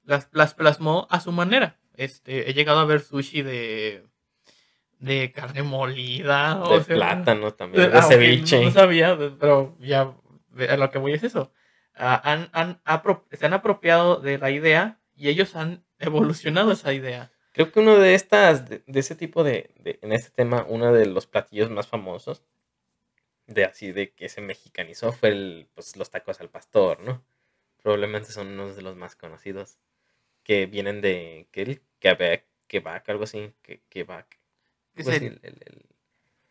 las, las plasmó a su manera. Este, he llegado a ver sushi de de carne molida. De plátano también, de, ceviche. No sabía, pero ya a lo que voy es eso. Han, han se han apropiado de la idea y ellos han evolucionado esa idea. Creo que uno de estas, de, ese tipo de, en este tema, uno de los platillos más famosos, de así de que se mexicanizó, fue el, pues, los tacos al pastor, ¿no? Probablemente son unos de los más conocidos, que vienen de, que, que, que vaca, algo así, que, que vaca, pues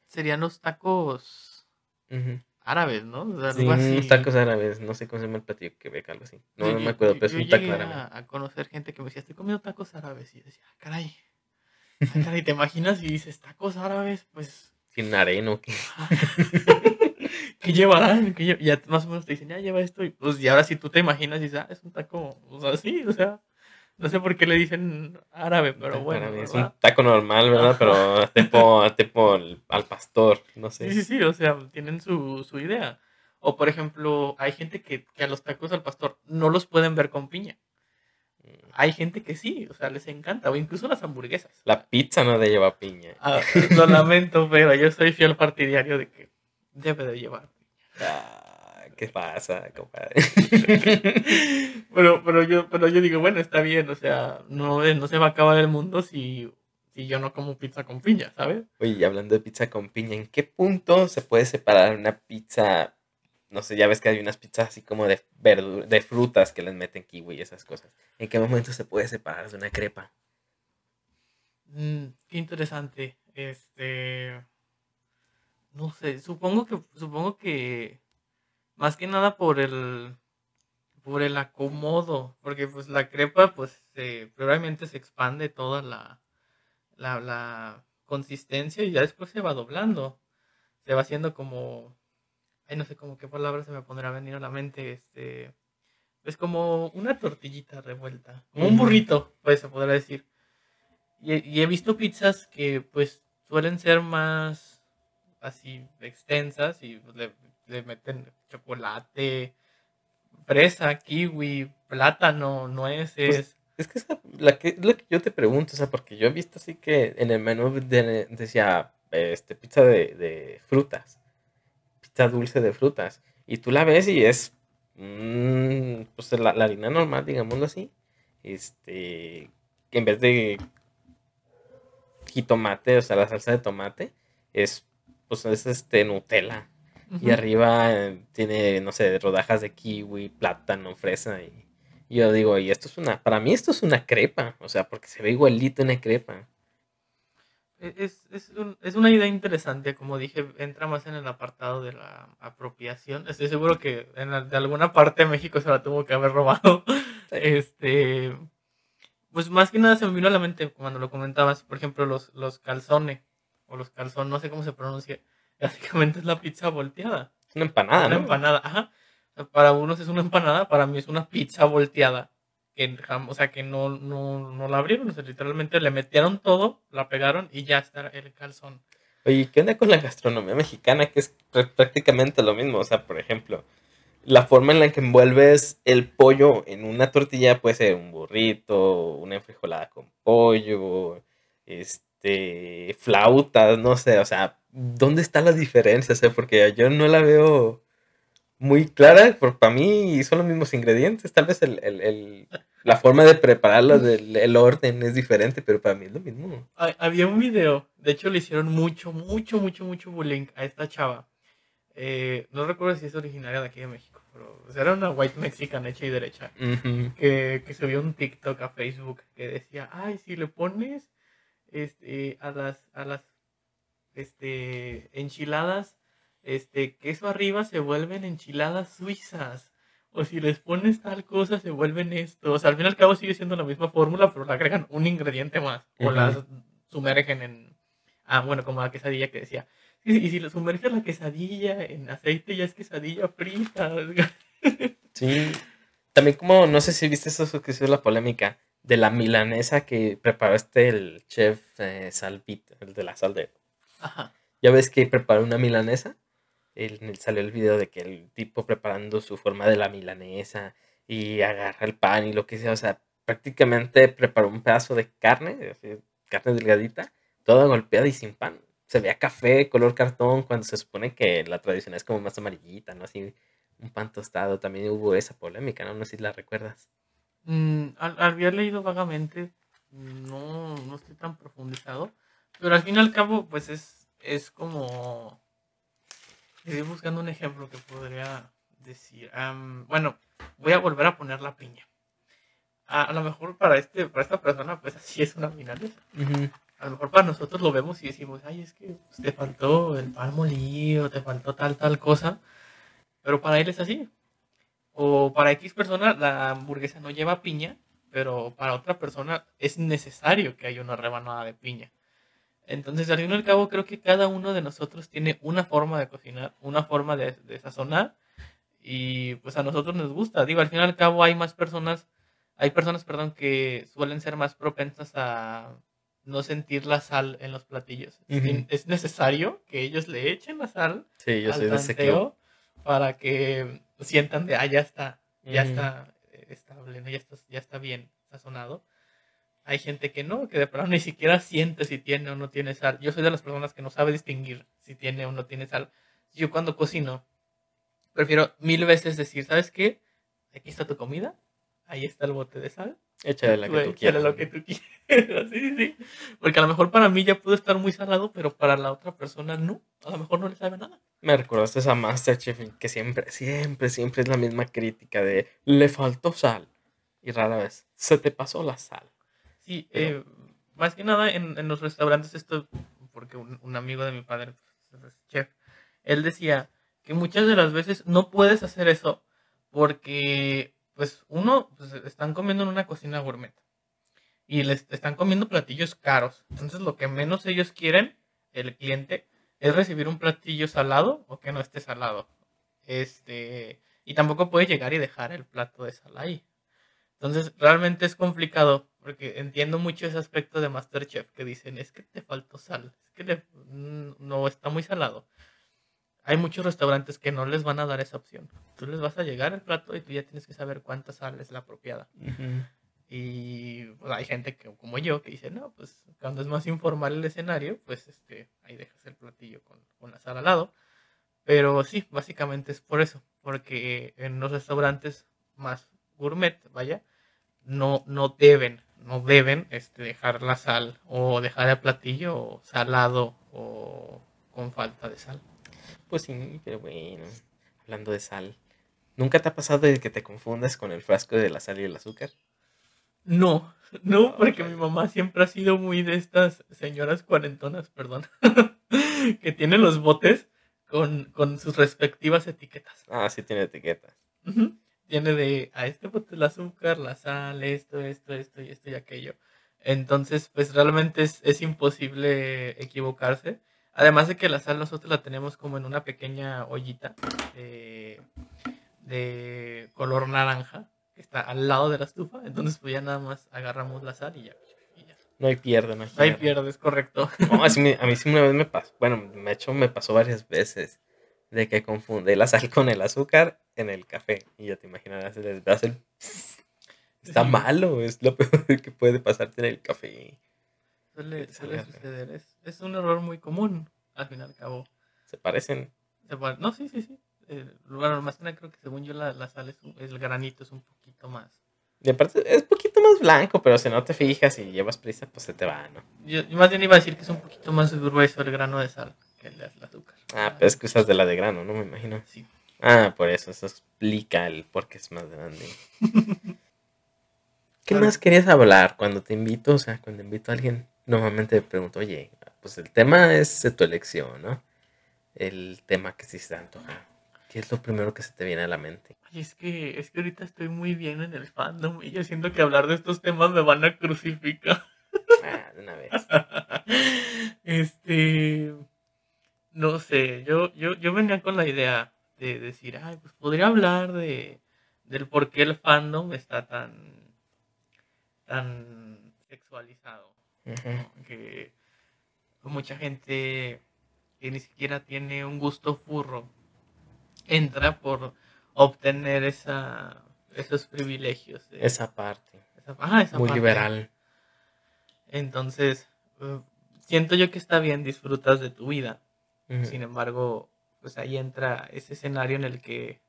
serían los tacos árabes, ¿no? sí, unos tacos árabes, no sé cómo se llama el platillo que ve algo así. No, me acuerdo, pero es un taco árabe. A, a conocer gente que me decía, estoy comiendo tacos árabes. Y yo decía, ah, caray. Ah, caray, ¿te imaginas y dices tacos árabes? Pues. Sin arena o qué. ¿Qué llevarán? ¿Qué Ya más o menos te dicen, ya lleva esto. Y, pues, y ahora si tú te imaginas y dices, ah, es un taco, o sea, sí, o sea. No sé por qué le dicen árabe, pero bueno. Es un taco normal, ¿verdad? Pero tipo, tipo al pastor, no sé. Sí, sí, sí, o sea, tienen su, su idea. O por ejemplo, hay gente que, que, a los tacos al pastor no los pueden ver con piña. Mm. Hay gente que sí, o sea, les encanta, o incluso las hamburguesas. La pizza no debe llevar piña. Ah, lo lamento, pero yo soy fiel partidario de que debe de llevar piña. Ah. ¿Qué pasa, compadre? pero, pero, yo, pero yo digo, bueno, está bien, o sea, no, no se va a acabar el mundo si, si yo no como pizza con piña, ¿sabes? Oye, hablando de pizza con piña, ¿en qué punto se puede separar una pizza? No sé, ya ves que hay unas pizzas así como de de frutas que les meten kiwi y esas cosas. ¿En qué momento se puede separar de una crepa? Mm, qué interesante. Este. No sé, supongo que, supongo que más que nada por el, por el acomodo, porque pues la crepa pues se, probablemente se expande toda la, la, la consistencia y ya después se va doblando, se va haciendo como, ay no sé como qué palabra se me pondrá a venir a la mente, este, es como una tortillita revuelta, como un burrito, pues se podrá decir. Y, y he visto pizzas que pues suelen ser más así extensas y pues, le, le meten chocolate, fresa, kiwi, plátano, nueces. Es que esa, la que, lo que yo te pregunto, o sea, porque yo he visto así que en el menú de- decía este, pizza de, de frutas, pizza dulce de frutas, y tú la ves y es mm, pues la, la harina normal, digámoslo así, este, que en vez de jitomate, o sea, la salsa de tomate, es pues es este Nutella. Y arriba tiene, no sé, rodajas de kiwi, plátano, fresa. Y, y yo digo, y esto es una, para mí esto es una crepa, o sea, porque se ve igualito una crepa. E- Es, es, un- es una idea interesante, como dije, entra más en el apartado de la apropiación. Estoy seguro que en la- de alguna parte de México se la tuvo que haber robado. Este, pues más que nada se me vino a la mente cuando lo comentabas, por ejemplo, los, los calzones o los calzón, no sé cómo se pronuncia. Básicamente es la pizza volteada. Es una empanada, Una ¿no? empanada, ajá. Para unos es una empanada, para mí es una pizza volteada. Que, o sea, que no, no, no la abrieron, o sea, literalmente le metieron todo, la pegaron y ya está el calzón. Oye, ¿qué onda con la gastronomía mexicana? Que es pr- prácticamente lo mismo. O sea, por ejemplo, la forma en la que envuelves el pollo en una tortilla puede ser un burrito, una enfrijolada con pollo, este, flautas, no sé. O sea, ¿dónde está la diferencia? O sea, porque yo no la veo muy clara. Porque para mí son los mismos ingredientes. Tal vez el, el- el- la forma de prepararlo, del- el orden es diferente, pero para mí es lo mismo. Ha- Había un video, de hecho le hicieron mucho, mucho, mucho, mucho bullying a esta chava. Eh, no recuerdo si es originaria de aquí de México, pero o sea, era una white mexican hecha y derecha. Que, que subió un TikTok a Facebook que decía, ay, si le pones este a las a las este enchiladas este queso arriba se vuelven enchiladas suizas. O si les pones tal cosa se vuelven esto. O sea al fin y al cabo sigue siendo la misma fórmula pero le agregan un ingrediente más. O las sumergen en ah bueno como la quesadilla que decía. Y, y si le sumerges la quesadilla en aceite ya es quesadilla frita. Sí. También como, no sé si viste eso que hizo la polémica de la milanesa que preparó este el chef eh, Salvito, el de la sal de... Ajá. Ya ves que preparó una milanesa. El, el- salió el video de que el tipo preparando su forma de la milanesa y agarra el pan y lo que sea. O sea, prácticamente preparó un pedazo de carne, carne delgadita, toda golpeada y sin pan. Se veía café, color cartón, cuando se supone que la tradición es como más amarillita, ¿no? Así, un pan tostado. También hubo esa polémica, ¿no? No sé si la recuerdas. Mm, al- había leído vagamente, no, no estoy tan profundizado, pero al fin y al cabo, pues es, es como... Estoy buscando un ejemplo que podría decir. Am, bueno, voy a volver a poner la piña. A, a lo mejor para, este, para esta persona, pues así es una milanesa. A lo mejor para nosotros lo vemos y decimos, ay, es que pues, te faltó el pan molido, te faltó tal, tal cosa. Pero para él es así. O para X persona la hamburguesa no lleva piña, pero para otra persona es necesario que haya una rebanada de piña. Entonces, al fin y al cabo, creo que cada uno de nosotros tiene una forma de cocinar, una forma de, de sazonar, y pues a nosotros nos gusta. Digo, al fin y al cabo hay más personas, hay personas, perdón, que suelen ser más propensas a no sentir la sal en los platillos. Es necesario que ellos le echen la sal Sí, yo al soy de ese club. para que sientan de, ah, ya está, ya Ujú. está eh, estable, ¿no? ya, está, ya está bien sazonado. Hay gente que no, que de plano ni siquiera siente si tiene o no tiene sal. Yo soy de las personas que no sabe distinguir si tiene o no tiene sal. Yo cuando cocino, prefiero mil veces decir, ¿sabes qué? Aquí está tu comida, ahí está el bote de sal. Échale la que tú échale quieras. lo que tú quieras. sí, sí. Porque a lo mejor para mí ya pudo estar muy salado, pero para la otra persona no. A lo mejor no le sabe nada. Me recordaste esa Masterchef que siempre, siempre, siempre es la misma crítica de le faltó sal. Y rara vez, se te pasó la sal. Sí, Pero- eh, más que nada en, en los restaurantes esto, porque un, un amigo de mi padre pues, es chef, él decía que muchas de las veces no puedes hacer eso porque, pues, uno, pues, están comiendo en una cocina gourmet y les están comiendo platillos caros. Entonces, lo que menos ellos quieren, el cliente, es recibir un platillo salado o que no esté salado. Este, y tampoco puede llegar y dejar el plato de sal ahí. Entonces, realmente es complicado porque entiendo mucho ese aspecto de Masterchef que dicen, es que te faltó sal, es que no está muy salado. Hay muchos restaurantes que no les van a dar esa opción. Tú les vas a llegar el plato y tú ya tienes que saber cuánta sal es la apropiada. Y pues, hay gente que, como yo que dice, no, pues cuando es más informal el escenario, pues este, ahí dejas el platillo con, con la sal al lado. Pero sí, básicamente es por eso, porque en los restaurantes más gourmet, vaya, no, no deben, no deben este, dejar la sal o dejar el platillo salado o con falta de sal. Pues sí, pero bueno, hablando de sal, ¿nunca te ha pasado de que te confundas con el frasco de la sal y el azúcar? No, no, porque mi mamá siempre ha sido muy de estas señoras cuarentonas, perdón, que tienen los botes con, con, sus respectivas etiquetas. Ah, sí tiene etiquetas tiene de a este bote el azúcar, la sal, esto, esto, esto y esto y aquello. Entonces, pues realmente es, es imposible equivocarse. Además de que la sal nosotros la tenemos como en una pequeña ollita de, de color naranja que está al lado de la estufa. Entonces, pues ya nada más agarramos la sal y ya. No hay pierde, no hay. No hay pierde, es correcto. No, así a mí sí una vez me pasó. Bueno, me hecho me pasó varias veces de que confunde la sal con el azúcar en el café. Y ya te imaginarás, das el... Está malo, es lo peor que puede pasarte en el café. Suele, suceder, es, un error muy común, al fin y al cabo. ¿Se parecen? no, sí, sí, sí. Eh, bueno, más que nada creo que según yo la, la sal es, el granito es un poquito más. Y aparte es un poquito más blanco, pero si no te fijas y llevas prisa, pues se te va, ¿no? Yo, yo más bien iba a decir que es un poquito más grueso el grano de sal que el azúcar. Ah, pero es que usas de la de grano, ¿no? Me imagino. Sí. Ah, por eso, eso explica el por qué es más grande. ¿Qué más querías hablar cuando te invito? O sea, cuando invito a alguien, normalmente te pregunto, oye, pues el tema es de tu elección, ¿no? El tema que sí se antoja. ¿Qué es lo primero que se te viene a la mente? Ay, es que, es que ahorita estoy muy bien en el fandom y yo siento que hablar de estos temas me van a crucificar. Ah, de una vez. este. No sé, yo, yo, yo venía con la idea de decir, ay, pues podría hablar de del por qué el fandom está tan tan sexualizado. Que mucha gente que ni siquiera tiene un gusto furro entra por obtener esa esos privilegios. esa parte. Muy liberal. Entonces, eh, siento yo que está bien, disfrutas de tu vida sin embargo, pues ahí entra ese escenario en el que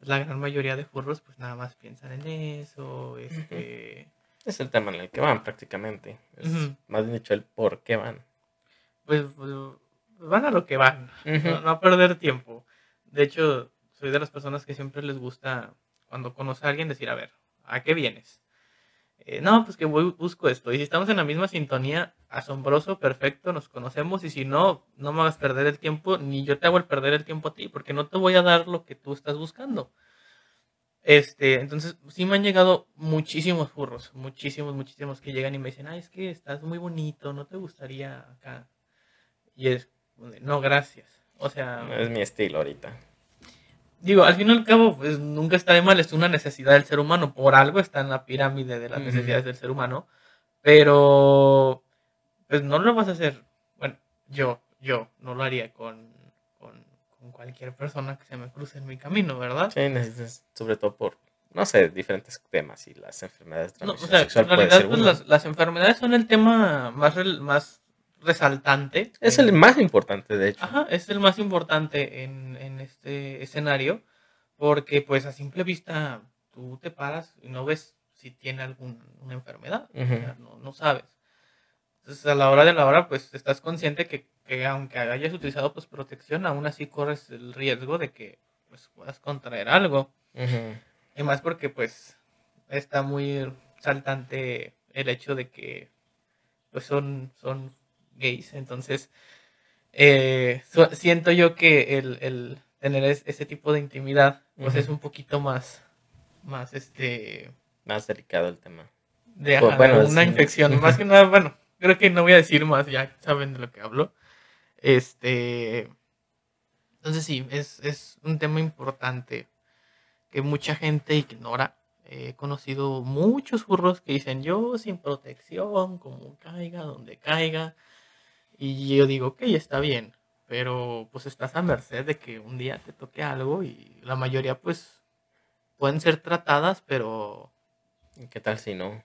la gran mayoría de furros pues nada más piensan en eso. Este... Es el tema en el que van prácticamente. Es más bien dicho el por qué van. Pues, pues van a lo que van, no, a perder tiempo. De hecho, soy de las personas que siempre les gusta cuando conoce a alguien decir, a ver, ¿a qué vienes? Eh, no, pues que voy, busco esto. Y si estamos en la misma sintonía, asombroso, perfecto, nos conocemos. Y si no, no me hagas perder el tiempo, ni yo te hago el perder el tiempo a ti, porque no te voy a dar lo que tú estás buscando. Este, entonces, sí me han llegado muchísimos furros, muchísimos, muchísimos que llegan y me dicen, ay, es que estás muy bonito, no te gustaría acá. Y es, no, gracias. O sea. No es mi estilo ahorita digo, al fin y al cabo, pues nunca está de mal, es una necesidad del ser humano, por algo está en la pirámide de las necesidades del ser humano, pero pues no lo vas a hacer, bueno, yo, yo no lo haría con, con, cualquier persona que se me cruce en mi camino, ¿verdad? Sí, necesitas, sobre todo por, no sé, diferentes temas y las enfermedades de transmisión no, o sea, En realidad, pues, las, las, enfermedades son el tema más, más resaltante. Es el más importante, de hecho. Ajá, es el más importante en, en este escenario, porque pues a simple vista tú te paras y no ves si tiene alguna enfermedad, no, no, sabes. Entonces a la hora de la hora pues estás consciente que, que, aunque hayas utilizado pues protección, aún así corres el riesgo de que pues puedas contraer algo. Y más porque pues está muy saltante el hecho de que pues son, son gays. Entonces, eh, siento yo que el, el tener es- ese tipo de intimidad, pues es un poquito más, más este, Más delicado el tema. de Pues, ajá, bueno, una sí. infección. Más que nada, bueno, creo que no voy a decir más, ya saben de lo que hablo. Este, entonces sí, es, es un tema importante que mucha gente ignora. He conocido muchos furros que dicen yo sin protección, como caiga, donde caiga. Y yo digo, ok, está bien, pero pues estás a merced de que un día te toque algo y la mayoría pues pueden ser tratadas, pero ¿Y ¿Qué tal si no?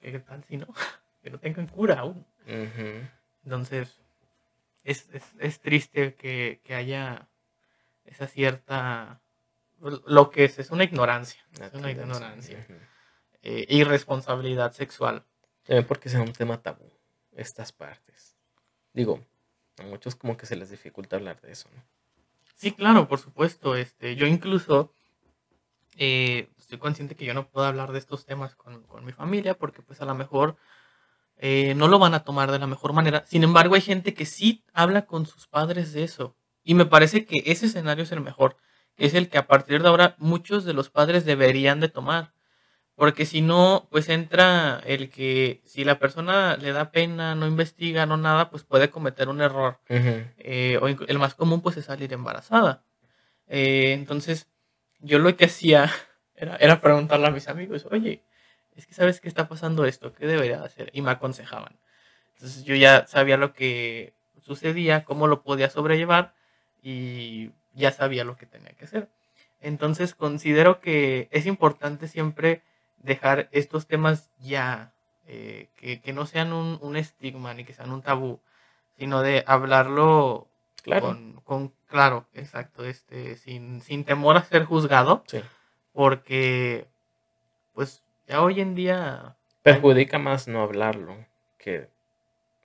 ¿qué tal si no? Que no tengan cura aún. Ujú. Entonces, es, es, es triste que, que haya esa cierta... Lo que es, es una ignorancia. La Es una ignorancia. Ujú. eh, irresponsabilidad sexual. También porque sea un tema tabú, estas partes. Digo, a muchos como que se les dificulta hablar de eso, ¿no? Sí, claro, por supuesto. Este, yo incluso eh, estoy consciente que yo no puedo hablar de estos temas con, con mi familia porque pues a lo mejor eh, no lo van a tomar de la mejor manera. Sin embargo, hay gente que sí habla con sus padres de eso. Y me parece que ese escenario es el mejor, es el que a partir de ahora muchos de los padres deberían de tomar. Porque si no, pues entra el que si la persona le da pena, no investiga, no nada, pues puede cometer un error. Eh, o el más común pues es salir embarazada. Eh, entonces, yo lo que hacía era, era preguntarle a mis amigos, oye, es que sabes que está pasando esto, ¿qué debería de hacer? Y me aconsejaban. Entonces yo ya sabía lo que sucedía, cómo lo podía sobrellevar y ya sabía lo que tenía que hacer. Entonces considero que es importante siempre dejar estos temas ya, eh, que, que no sean un, un estigma ni que sean un tabú, sino de hablarlo Claro. con, con- claro, exacto, este, sin, sin temor a ser juzgado, Sí. porque pues ya hoy en día Perjudica más no hablarlo que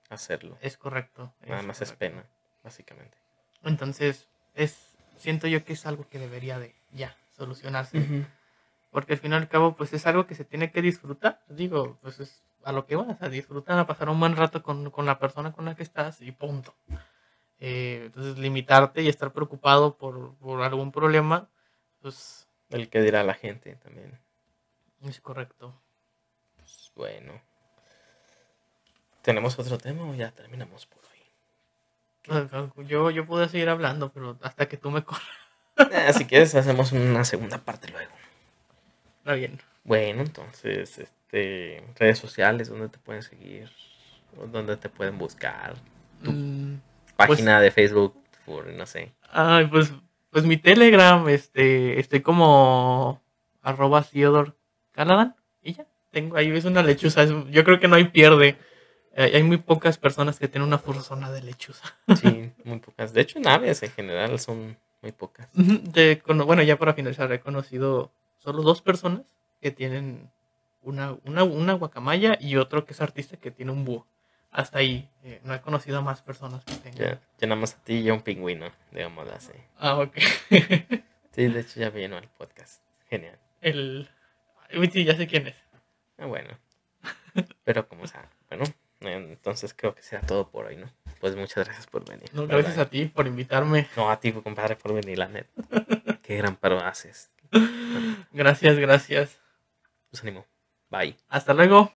hacerlo. es correcto. Nada más es pena, básicamente. Entonces, es, siento yo que es algo que debería de ya solucionarse. Porque al fin y al cabo, pues es algo que se tiene que disfrutar. Digo, pues es a lo que vas, a disfrutar, a pasar un buen rato con, con la persona con la que estás y punto. Eh, entonces, limitarte y estar preocupado por, por algún problema, pues El que dirá la gente también. Es correcto. Pues, bueno. ¿Tenemos otro tema o ya terminamos por hoy? Yo, yo puedo seguir hablando, pero hasta que tú me corras. Eh, si quieres, hacemos una segunda parte luego. Está bien. Bueno, entonces, este, redes sociales, donde te pueden seguir, o donde te pueden buscar, Tu- Mm, página de Facebook, por, no sé. Ay, pues, pues mi Telegram, este, estoy como arroba Theodore Caladan y ya, tengo ahí es una lechuza, es- yo creo que no hay pierde. Eh, hay muy pocas personas que tienen una fursona de lechuza. Sí, muy pocas. De hecho, en aves en general son muy pocas. De, bueno, ya para finalizar, he conocido solo dos personas que tienen una, una, una guacamaya y otro que es artista que tiene un búho. Hasta ahí, eh, no he conocido a más personas que tengan. Ya, ya nada más a ti y a un pingüino, digamos así. Ah, ok. Sí, de hecho ya vino al podcast. Genial. El... Sí, ya sé quién es. Ah, bueno. Pero como sea, bueno, entonces creo que sea todo por hoy, ¿no? Pues muchas gracias por venir. No, ¿verdad? gracias a ti por invitarme. No, a ti, compadre, por venir, la neta. Qué gran paro haces. Gracias, gracias. Pues ánimo. Bye. Hasta luego.